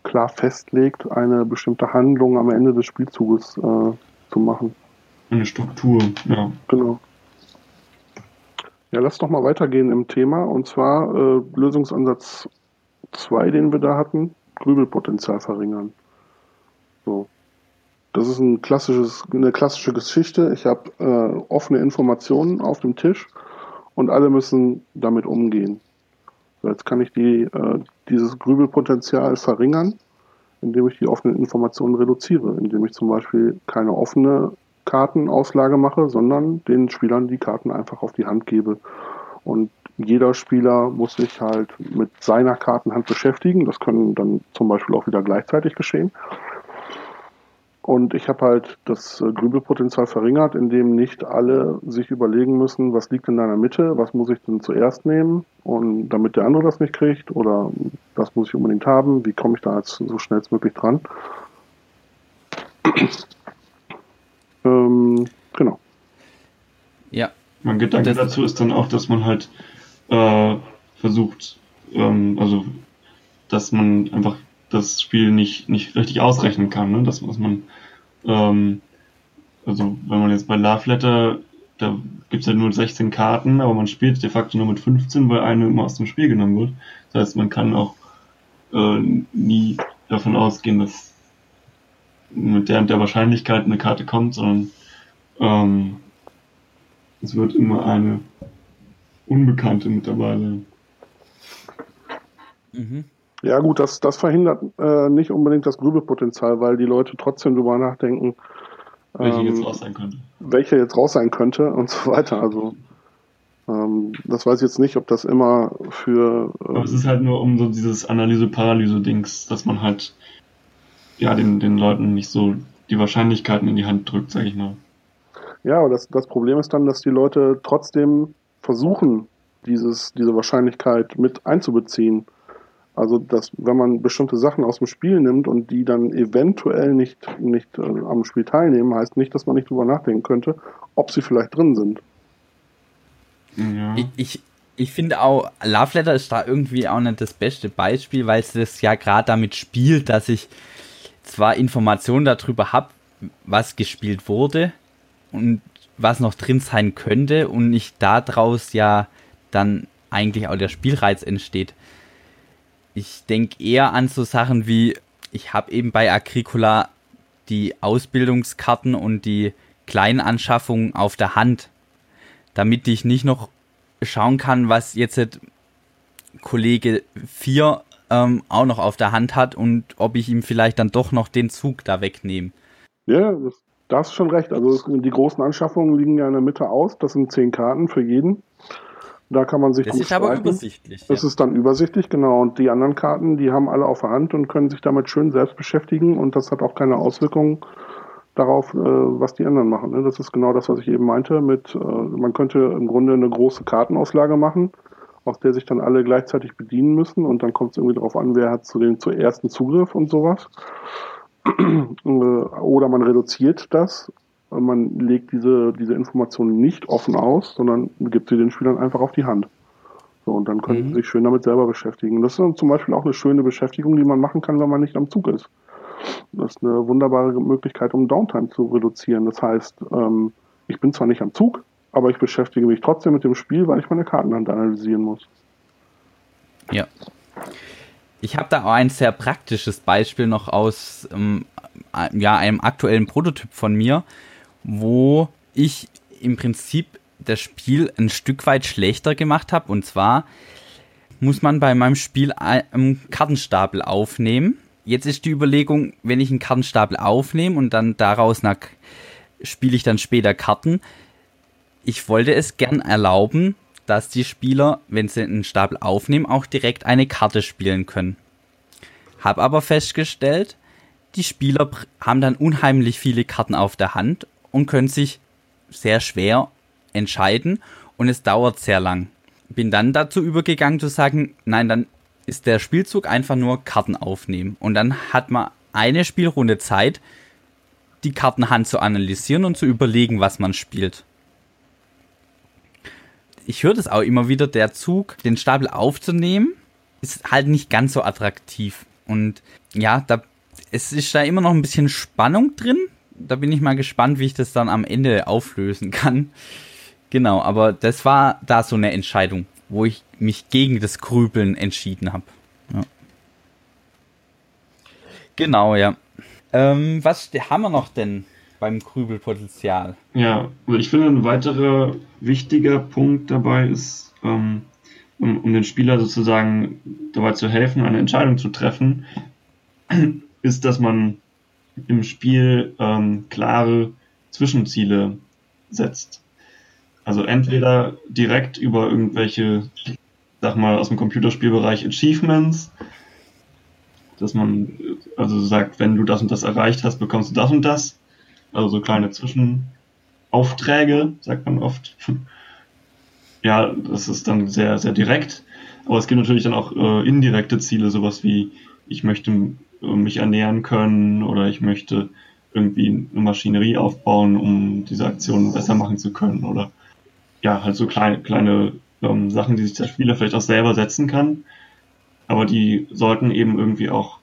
klar festlegt, eine bestimmte Handlung am Ende des Spielzuges äh, zu machen. Eine Struktur, ja. Genau. Ja, lass doch mal weitergehen im Thema und zwar äh, Lösungsansatz 2, den wir da hatten, Grübelpotenzial verringern. So. Das ist ein klassisches, eine klassische Geschichte. Ich habe äh, offene Informationen auf dem Tisch und alle müssen damit umgehen. Jetzt kann ich die, äh, dieses Grübelpotenzial verringern, indem ich die offenen Informationen reduziere, indem ich zum Beispiel keine offene Kartenauslage mache, sondern den Spielern die Karten einfach auf die Hand gebe. Und jeder Spieler muss sich halt mit seiner Kartenhand beschäftigen. Das können dann zum Beispiel auch wieder gleichzeitig geschehen. Und ich habe halt das äh, Grübelpotenzial verringert, indem nicht alle sich überlegen müssen, was liegt in deiner Mitte, was muss ich denn zuerst nehmen und damit der andere das nicht kriegt oder das muss ich unbedingt haben, wie komme ich da jetzt so schnellstmöglich dran. [CLEARS THROAT] ähm, genau. Ja. Mein Gedanke dazu ist dann auch, dass man halt äh, versucht, ähm, also dass man einfach das Spiel nicht, nicht richtig ausrechnen kann, ne? dass, dass man ähm, also wenn man jetzt bei Love Letter, da gibt's ja nur 16 Karten, aber man spielt de facto nur mit 15, weil eine immer aus dem Spiel genommen wird. Das heißt, man kann auch äh, nie davon ausgehen, dass mit der und der Wahrscheinlichkeit eine Karte kommt, sondern ähm, es wird immer eine Unbekannte mit dabei sein. Mhm. Ja gut, das, das verhindert äh, nicht unbedingt das Grübelpotenzial, weil die Leute trotzdem drüber nachdenken, welche ähm, jetzt raus sein könnte. Welche jetzt raus sein könnte [LAUGHS] und so weiter. Also ähm, das weiß ich jetzt nicht, ob das immer für. Ähm, Aber es ist halt nur um so dieses Analyse-Paralyse-Dings, dass man halt ja den, den Leuten nicht so die Wahrscheinlichkeiten in die Hand drückt, sag ich mal. Ja, aber das, das Problem ist dann, dass die Leute trotzdem versuchen, dieses, diese Wahrscheinlichkeit mit einzubeziehen. Also, dass, wenn man bestimmte Sachen aus dem Spiel nimmt und die dann eventuell nicht, nicht äh, am Spiel teilnehmen, heißt nicht, dass man nicht drüber nachdenken könnte, ob sie vielleicht drin sind. Ja. Ich, ich, ich finde auch, Love Letter ist da irgendwie auch nicht das beste Beispiel, weil es das ja gerade damit spielt, dass ich zwar Informationen darüber habe, was gespielt wurde und was noch drin sein könnte und nicht daraus ja dann eigentlich auch der Spielreiz entsteht. Ich denke eher an so Sachen wie, ich habe eben bei Agricola die Ausbildungskarten und die kleinen Anschaffungen auf der Hand, damit ich nicht noch schauen kann, was jetzt Kollege 4 ähm, auch noch auf der Hand hat und ob ich ihm vielleicht dann doch noch den Zug da wegnehme. Ja, das, da hast du schon recht. Also die großen Anschaffungen liegen ja in der Mitte aus. Das sind zehn Karten für jeden. Da kann man sich Das ist aber übersichtlich. Das ja. ist dann übersichtlich, genau. Und die anderen Karten, die haben alle auf der Hand und können sich damit schön selbst beschäftigen und das hat auch keine Auswirkungen darauf, äh, was die anderen machen. Ne? Das ist genau das, was ich eben meinte. Mit, äh, man könnte im Grunde eine große Kartenauslage machen, aus der sich dann alle gleichzeitig bedienen müssen und dann kommt es irgendwie darauf an, wer hat zu dem zuersten Zugriff und sowas. [CLEARS THROAT] Äh, oder man reduziert das man legt diese, diese Informationen nicht offen aus, sondern gibt sie den Schülern einfach auf die Hand. So, und dann können mhm. sie sich schön damit selber beschäftigen. Das ist zum Beispiel auch eine schöne Beschäftigung, die man machen kann, wenn man nicht am Zug ist. Das ist eine wunderbare Möglichkeit, um Downtime zu reduzieren. Das heißt, ähm, ich bin zwar nicht am Zug, aber ich beschäftige mich trotzdem mit dem Spiel, weil ich meine Kartenhand analysieren muss. Ja. Ich habe da auch ein sehr praktisches Beispiel noch aus ähm, ja, einem aktuellen Prototyp von mir wo ich im Prinzip das Spiel ein Stück weit schlechter gemacht habe. Und zwar muss man bei meinem Spiel einen Kartenstapel aufnehmen. Jetzt ist die Überlegung, wenn ich einen Kartenstapel aufnehme und dann daraus spiele ich dann später Karten. Ich wollte es gern erlauben, dass die Spieler, wenn sie einen Stapel aufnehmen, auch direkt eine Karte spielen können. Hab aber festgestellt, die Spieler haben dann unheimlich viele Karten auf der Hand und können sich sehr schwer entscheiden und es dauert sehr lang. Bin dann dazu übergegangen zu sagen, nein, dann ist der Spielzug einfach nur Karten aufnehmen und dann hat man eine Spielrunde Zeit, die Kartenhand zu analysieren und zu überlegen, was man spielt. Ich höre das auch immer wieder, der Zug, den Stapel aufzunehmen, ist halt nicht ganz so attraktiv. Und ja, da, es ist da immer noch ein bisschen Spannung drin, da bin ich mal gespannt, wie ich das dann am Ende auflösen kann. Genau, aber das war da so eine Entscheidung, wo ich mich gegen das Grübeln entschieden habe. Ja. Genau, ja. Ähm, was haben wir noch denn beim Grübelpotenzial? Ja, also ich finde, ein weiterer wichtiger Punkt dabei ist, ähm, um, um den Spieler sozusagen dabei zu helfen, eine Entscheidung zu treffen, [CLEARS THROAT] ist, dass man im Spiel ähm, klare Zwischenziele setzt. Also entweder direkt über irgendwelche, sag mal, aus dem Computerspielbereich Achievements, dass man also sagt, wenn du das und das erreicht hast, bekommst du das und das. Also so kleine Zwischenaufträge, sagt man oft. ja, das ist dann sehr, sehr direkt. Aber es gibt natürlich dann auch äh, indirekte Ziele, sowas wie, ich möchte mich ernähren können oder ich möchte irgendwie eine Maschinerie aufbauen, um diese Aktion besser machen zu können oder ja, halt so kleine, kleine ähm, Sachen, die sich der Spieler vielleicht auch selber setzen kann, aber die sollten eben irgendwie auch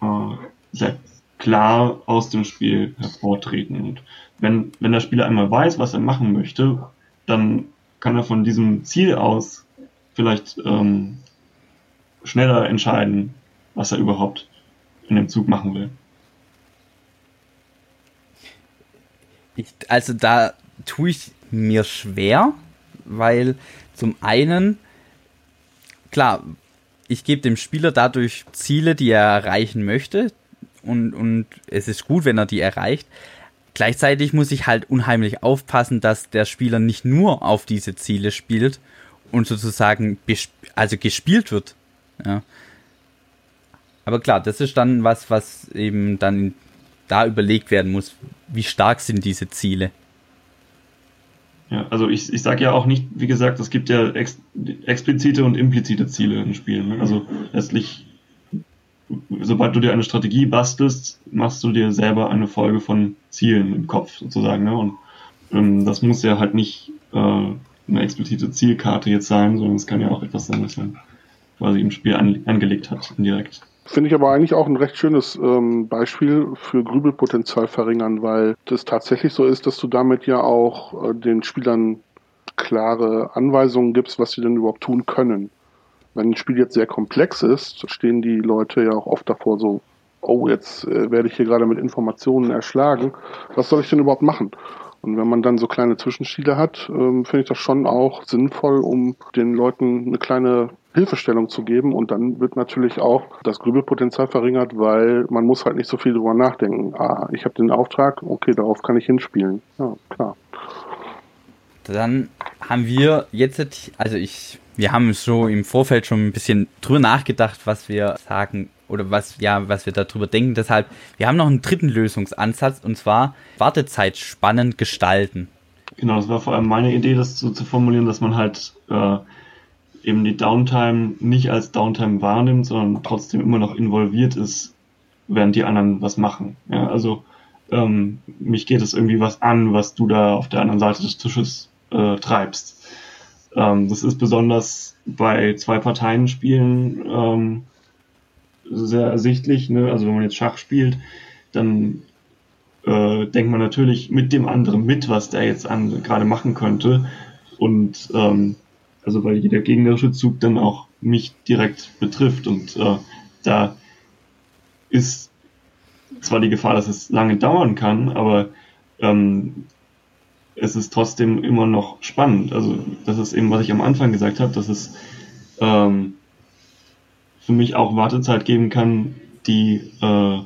äh, sehr klar aus dem Spiel hervortreten. Und wenn, wenn der Spieler einmal weiß, was er machen möchte, dann kann er von diesem Ziel aus vielleicht ähm, schneller entscheiden, was er überhaupt in dem Zug machen will. Ich, also da tue ich mir schwer, weil zum einen, klar, ich gebe dem Spieler dadurch Ziele, die er erreichen möchte und, und es ist gut, wenn er die erreicht. Gleichzeitig muss ich halt unheimlich aufpassen, dass der Spieler nicht nur auf diese Ziele spielt und sozusagen also gespielt wird. Ja. Aber klar, das ist dann was, was eben dann da überlegt werden muss. Wie stark sind diese Ziele? Ja, also ich, ich sage ja auch nicht, wie gesagt, es gibt ja ex, explizite und implizite Ziele in Spielen. Ne? Also letztlich, sobald du dir eine Strategie bastelst, machst du dir selber eine Folge von Zielen im Kopf sozusagen. Ne? Und ähm, das muss ja halt nicht äh, eine explizite Zielkarte jetzt sein, sondern es kann ja auch etwas sein, was man quasi im Spiel an, angelegt hat, indirekt. Finde ich aber eigentlich auch ein recht schönes ähm, Beispiel für Grübelpotenzial verringern, weil das tatsächlich so ist, dass du damit ja auch äh, den Spielern klare Anweisungen gibst, was sie denn überhaupt tun können. Wenn ein Spiel jetzt sehr komplex ist, stehen die Leute ja auch oft davor so, oh, jetzt äh, werde ich hier gerade mit Informationen erschlagen. Was soll ich denn überhaupt machen? Und wenn man dann so kleine Zwischenspiele hat, ähm, finde ich das schon auch sinnvoll, um den Leuten eine kleine Hilfestellung zu geben. Und dann wird natürlich auch das Grübelpotenzial verringert, weil man muss halt nicht so viel drüber nachdenken. Ah, ich habe den Auftrag, okay, darauf kann ich hinspielen. Ja, klar. Dann haben wir jetzt, also ich, wir haben so im Vorfeld schon ein bisschen drüber nachgedacht, was wir sagen oder was, ja, was wir darüber denken. Deshalb, wir haben noch einen dritten Lösungsansatz und zwar Wartezeit spannend gestalten. Genau, das war vor allem meine Idee, das so zu formulieren, dass man halt äh, eben die Downtime nicht als Downtime wahrnimmt, sondern trotzdem immer noch involviert ist, während die anderen was machen. Ja, also ähm, mich geht es irgendwie was an, was du da auf der anderen Seite des Tisches äh, treibst. Ähm, das ist besonders bei zwei Parteien spielen ähm, sehr ersichtlich. Ne? Also wenn man jetzt Schach spielt, dann äh, denkt man natürlich mit dem anderen mit, was der jetzt gerade machen könnte. Und ähm, also weil jeder gegnerische Zug dann auch mich direkt betrifft. Und äh, da ist zwar die Gefahr, dass es lange dauern kann, aber ähm, es ist trotzdem immer noch spannend. Also das ist eben, was ich am Anfang gesagt habe, dass es ähm, für mich auch Wartezeit geben kann, die, äh,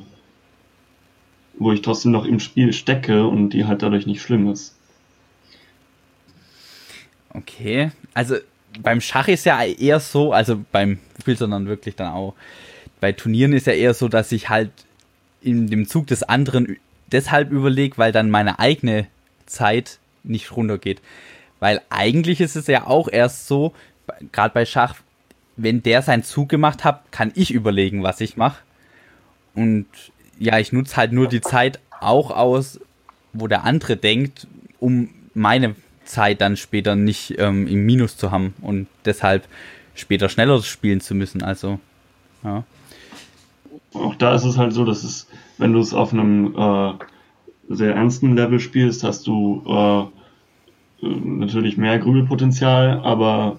wo ich trotzdem noch im Spiel stecke und die halt dadurch nicht schlimm ist. Okay, also beim Schach ist ja eher so, also beim Spiel, sondern wirklich dann auch bei Turnieren ist ja eher so, dass ich halt in dem Zug des anderen deshalb überlege, weil dann meine eigene Zeit nicht runtergeht. Weil eigentlich ist es ja auch erst so, gerade bei Schach, wenn der seinen Zug gemacht hat, kann ich überlegen, was ich mache. Und ja, ich nutze halt nur die Zeit auch aus, wo der andere denkt, um meine Zeit dann später nicht ähm, im Minus zu haben und deshalb später schneller spielen zu müssen. Also, ja. Auch da ist es halt so, dass es, wenn du es auf einem äh, sehr ernsten Level spielst, hast du äh, natürlich mehr Grübelpotenzial, aber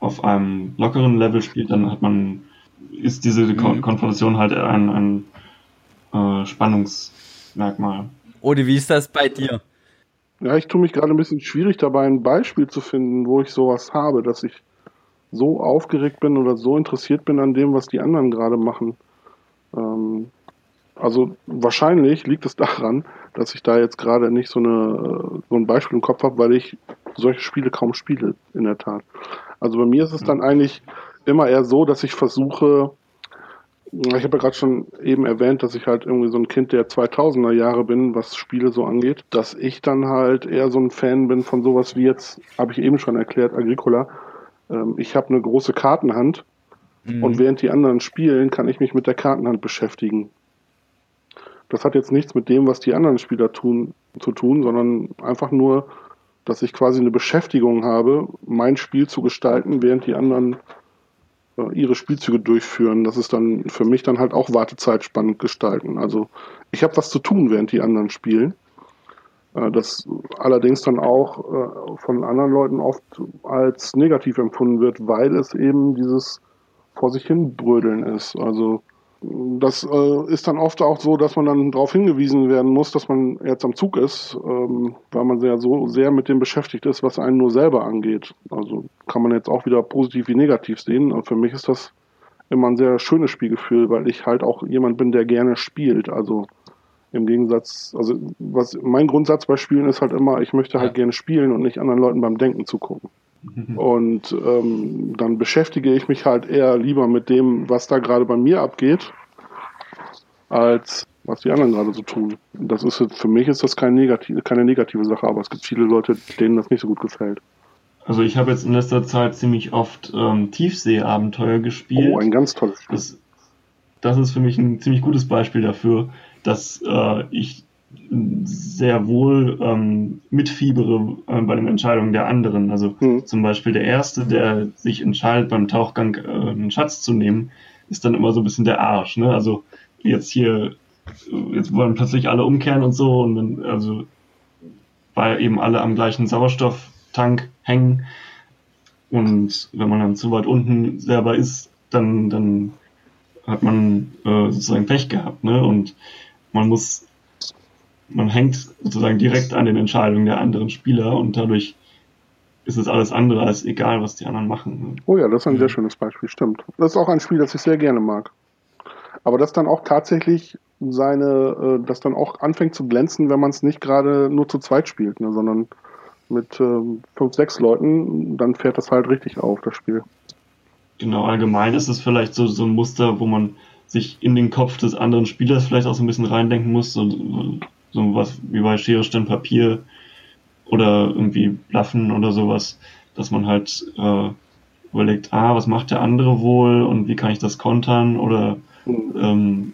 auf einem lockeren Level spielt, dann hat man, ist diese mhm. Konfrontation halt ein, ein äh, Spannungsmerkmal. Oder wie ist das bei dir? Ja, ich tue mich gerade ein bisschen schwierig dabei, ein Beispiel zu finden, wo ich sowas habe, dass ich so aufgeregt bin oder so interessiert bin an dem, was die anderen gerade machen. Ähm, also wahrscheinlich liegt es daran, dass ich da jetzt gerade nicht so, eine, so ein Beispiel im Kopf habe, weil ich solche Spiele kaum spiele, in der Tat. Also bei mir ist es dann eigentlich immer eher so, dass ich versuche, ich habe ja gerade schon eben erwähnt, dass ich halt irgendwie so ein Kind der 2000er Jahre bin, was Spiele so angeht, dass ich dann halt eher so ein Fan bin von sowas wie jetzt, habe ich eben schon erklärt, Agricola. Ähm, ich habe eine große Kartenhand mhm. und während die anderen spielen, kann ich mich mit der Kartenhand beschäftigen. Das hat jetzt nichts mit dem, was die anderen Spieler tun, zu tun, sondern einfach nur, dass ich quasi eine Beschäftigung habe, mein Spiel zu gestalten, während die anderen ihre Spielzüge durchführen. Das ist dann für mich dann halt auch Wartezeit spannend gestalten. Also ich habe was zu tun, während die anderen spielen. Äh, das allerdings dann auch äh, von anderen Leuten oft als negativ empfunden wird, weil es eben dieses vor sich hin brödeln ist. Also das äh, ist dann oft auch so, dass man dann darauf hingewiesen werden muss, dass man jetzt am Zug ist, ähm, weil man sehr so sehr mit dem beschäftigt ist, was einen nur selber angeht. Also kann man jetzt auch wieder positiv wie negativ sehen. Und für mich ist das immer ein sehr schönes Spielgefühl, weil ich halt auch jemand bin, der gerne spielt. Also im Gegensatz, also was mein Grundsatz bei Spielen ist halt immer, ich möchte halt ja. gerne spielen und nicht anderen Leuten beim Denken zugucken. Und ähm, dann beschäftige ich mich halt eher lieber mit dem, was da gerade bei mir abgeht, als was die anderen gerade so tun. Das ist für mich ist das keine negative, keine negative Sache, aber es gibt viele Leute, denen das nicht so gut gefällt. Also ich habe jetzt in letzter Zeit ziemlich oft ähm, Tiefseeabenteuer gespielt. Oh, ein ganz tolles Spiel. Das, das ist für mich ein ziemlich gutes Beispiel dafür, dass äh, ich sehr wohl ähm, mitfiebere äh, bei den Entscheidungen der anderen. Also mhm. zum Beispiel der Erste, der sich entscheidet, beim Tauchgang äh, einen Schatz zu nehmen, ist dann immer so ein bisschen der Arsch. Ne? Also jetzt hier, jetzt wollen plötzlich alle umkehren und so und dann, also weil eben alle am gleichen Sauerstofftank hängen und wenn man dann zu weit unten selber ist, dann, dann hat man äh, sozusagen Pech gehabt. Ne? Und man muss man hängt sozusagen direkt an den Entscheidungen der anderen Spieler und dadurch ist es alles andere als egal, was die anderen machen. Oh ja, das ist ein sehr schönes Beispiel, stimmt. Das ist auch ein Spiel, das ich sehr gerne mag. Aber das dann auch tatsächlich seine, äh, das dann auch anfängt zu glänzen, wenn man es nicht gerade nur zu zweit spielt, ne, sondern mit äh, fünf, sechs Leuten, dann fährt das halt richtig auf, das Spiel. Genau, allgemein ist es vielleicht so, so ein Muster, wo man sich in den Kopf des anderen Spielers vielleicht auch so ein bisschen reindenken muss, so, so was wie bei Schere, Stein, Papier oder irgendwie Bluffen oder sowas, dass man halt äh, überlegt, ah, was macht der andere wohl und wie kann ich das kontern oder mhm. ähm,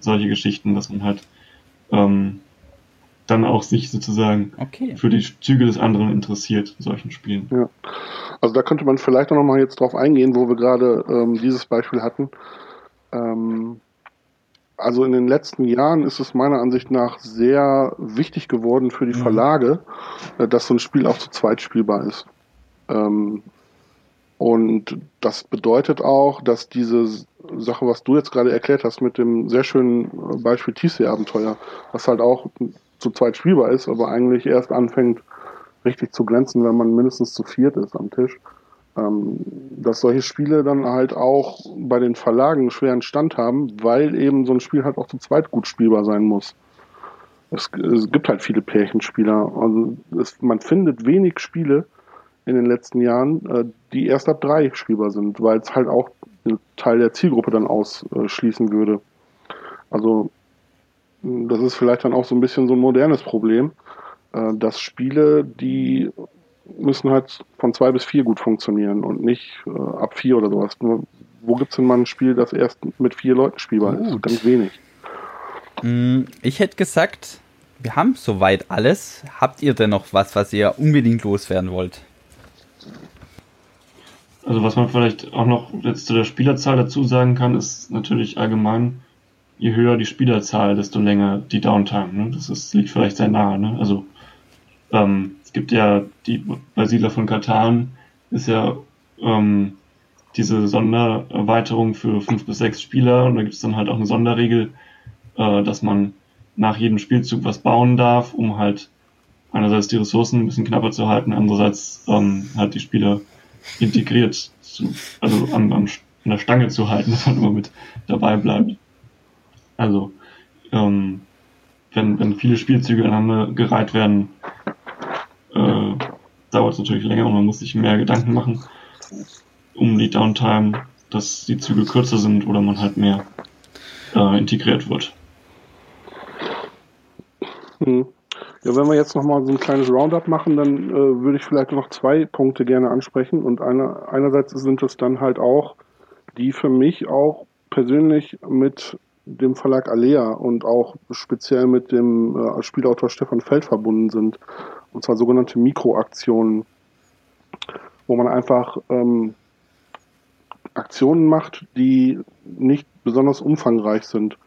solche Geschichten, dass man halt ähm, dann auch sich sozusagen okay. für die Züge des anderen interessiert in solchen Spielen. Ja. Also da könnte man vielleicht auch nochmal jetzt drauf eingehen, wo wir gerade ähm, dieses Beispiel hatten. Ähm, also in den letzten Jahren ist es meiner Ansicht nach sehr wichtig geworden für die mhm. Verlage, mhm. dass so ein Spiel auch zu zweit spielbar ist. Ähm, und das bedeutet auch, dass diese Sache, was du jetzt gerade erklärt hast, mit dem sehr schönen Beispiel Tiefsee-Abenteuer, was halt auch zu zweit spielbar ist, aber eigentlich erst anfängt richtig zu glänzen, wenn man mindestens zu viert ist am Tisch, dass solche Spiele dann halt auch bei den Verlagen einen schweren Stand haben, weil eben so ein Spiel halt auch zu zweit gut spielbar sein muss. Es, es gibt halt viele Pärchenspieler. Also es, man findet wenig Spiele in den letzten Jahren, äh, die erst ab drei spielbar sind, weil es halt auch einen Teil der Zielgruppe dann ausschließen würde. Also das ist vielleicht dann auch so ein bisschen so ein modernes Problem, äh, dass Spiele, die müssen halt von zwei bis vier gut funktionieren und nicht äh, ab vier oder sowas. Nur, wo gibt es denn mal ein Spiel, das erst mit vier Leuten spielbar gut. ist? Ganz wenig. Mm, ich hätte gesagt, wir haben soweit alles. Habt ihr denn noch was, was ihr unbedingt loswerden wollt? Also was man vielleicht auch noch jetzt zu der Spielerzahl dazu sagen kann, ist natürlich allgemein, je höher die Spielerzahl, desto länger die Downtime. Ne? Das ist, liegt vielleicht sehr nahe. Ne? Also ähm, es gibt ja die bei Siedler von Katan ist ja ähm, diese Sondererweiterung für fünf bis sechs Spieler und da gibt es dann halt auch eine Sonderregel, äh, dass man nach jedem Spielzug was bauen darf, um halt einerseits die Ressourcen ein bisschen knapper zu halten, andererseits ähm, halt die Spieler integriert zu, also am, am, an der Stange zu halten, [LAUGHS] dass man immer mit dabei bleibt. Also ähm, wenn, wenn viele Spielzüge aneinander gereiht werden, dauert es natürlich länger und man muss sich mehr Gedanken machen um die Downtime, dass die Züge kürzer sind oder man halt mehr äh, integriert wird. Hm. Ja, wenn wir jetzt nochmal so ein kleines Roundup machen, dann äh, würde ich vielleicht noch zwei Punkte gerne ansprechen. Und einer, einerseits sind es dann halt auch, die für mich auch persönlich mit dem Verlag Alea und auch speziell mit dem äh, Spielautor Stefan Feld verbunden sind. Und zwar sogenannte Mikroaktionen, wo man einfach ähm, Aktionen macht, die nicht besonders umfangreich sind.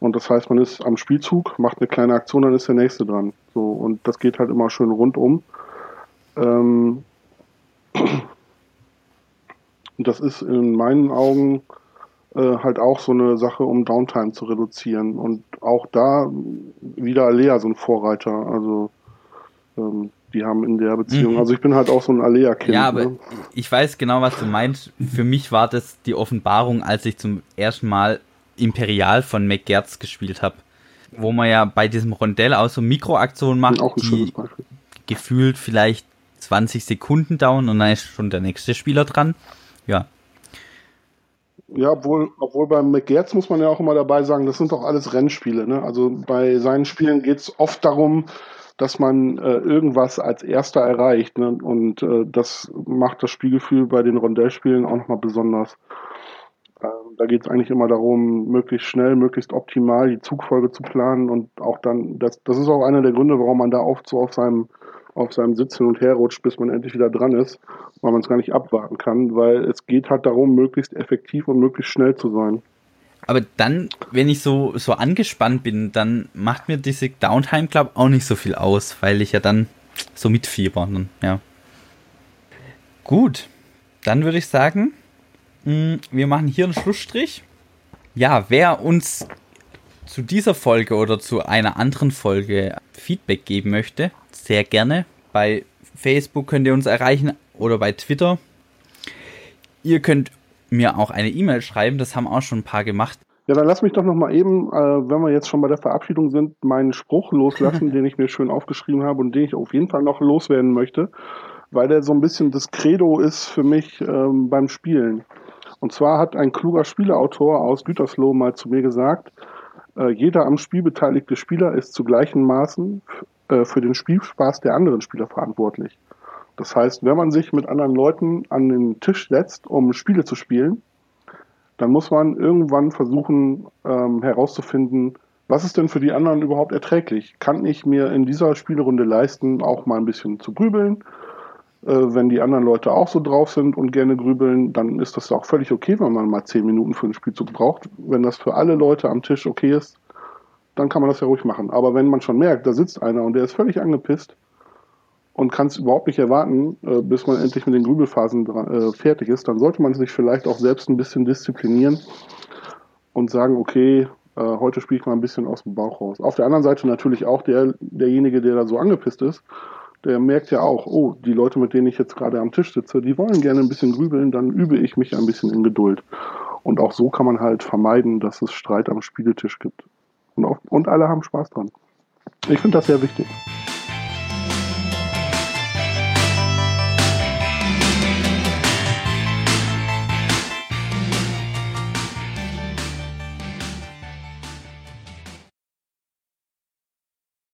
Und das heißt, man ist am Spielzug, macht eine kleine Aktion, dann ist der nächste dran. So, und das geht halt immer schön rundum. Ähm, [CLEARS THROAT] das ist in meinen Augen äh, halt auch so eine Sache, um Downtime zu reduzieren. Und auch da wieder Alea so ein Vorreiter. Also ähm, die haben in der Beziehung, mhm. also ich bin halt auch so ein Alea-Kind. Ja, aber ne? ich weiß genau, was du meinst. Für mich war das die Offenbarung, als ich zum ersten Mal Imperial von McGertz gespielt habe. Wo man ja bei diesem Rondell auch so Mikroaktionen macht, die gefühlt vielleicht 20 Sekunden dauern und dann ist schon der nächste Spieler dran. Ja, ja, obwohl, obwohl beim McGertz muss man ja auch immer dabei sagen, das sind doch alles Rennspiele. Ne? Also bei seinen Spielen geht es oft darum, dass man äh, irgendwas als Erster erreicht. Ne? Und äh, das macht das Spielgefühl bei den Rondellspielen auch nochmal besonders. Äh, da geht es eigentlich immer darum, möglichst schnell, möglichst optimal die Zugfolge zu planen und auch dann, das, das ist auch einer der Gründe, warum man da oft so auf seinem auf seinem Sitz hin und her rutscht, bis man endlich wieder dran ist, weil man es gar nicht abwarten kann, weil es geht halt darum, möglichst effektiv und möglichst schnell zu sein. Aber dann, wenn ich so, so angespannt bin, dann macht mir diese Downtime Club auch nicht so viel aus, weil ich ja dann so mitfieber. Dann, ja. Gut, dann würde ich sagen, mm, wir machen hier einen Schlussstrich. Ja, wer uns zu dieser Folge oder zu einer anderen Folge Feedback geben möchte, sehr gerne. Bei Facebook könnt ihr uns erreichen oder bei Twitter. Ihr könnt mir auch eine E-Mail schreiben, das haben auch schon ein paar gemacht. Ja, dann lass mich doch noch mal eben, äh, wenn wir jetzt schon bei der Verabschiedung sind, meinen Spruch loslassen, [LAUGHS] den ich mir schön aufgeschrieben habe und den ich auf jeden Fall noch loswerden möchte, weil der so ein bisschen das Credo ist für mich ähm, beim Spielen. Und zwar hat ein kluger Spieleautor aus Gütersloh mal zu mir gesagt, äh, jeder am Spiel beteiligte Spieler ist zu gleichen Maßen äh, für den Spielspaß der anderen Spieler verantwortlich. Das heißt, wenn man sich mit anderen Leuten an den Tisch setzt, um Spiele zu spielen, dann muss man irgendwann versuchen ähm, herauszufinden, was ist denn für die anderen überhaupt erträglich? Kann ich mir in dieser Spielrunde leisten, auch mal ein bisschen zu grübeln? Äh, wenn die anderen Leute auch so drauf sind und gerne grübeln, dann ist das auch völlig okay, wenn man mal zehn Minuten für einen Spielzug braucht. Wenn das für alle Leute am Tisch okay ist, dann kann man das ja ruhig machen. Aber wenn man schon merkt, da sitzt einer und der ist völlig angepisst, und kann es überhaupt nicht erwarten, äh, bis man endlich mit den Grübelphasen äh, fertig ist, dann sollte man sich vielleicht auch selbst ein bisschen disziplinieren und sagen, okay, äh, heute spiele ich mal ein bisschen aus dem Bauch raus. Auf der anderen Seite natürlich auch der, derjenige, der da so angepisst ist, der merkt ja auch, oh, die Leute, mit denen ich jetzt gerade am Tisch sitze, die wollen gerne ein bisschen grübeln, dann übe ich mich ein bisschen in Geduld. Und auch so kann man halt vermeiden, dass es Streit am Spieletisch gibt. Und, auch, und alle haben Spaß dran. Ich finde das sehr wichtig.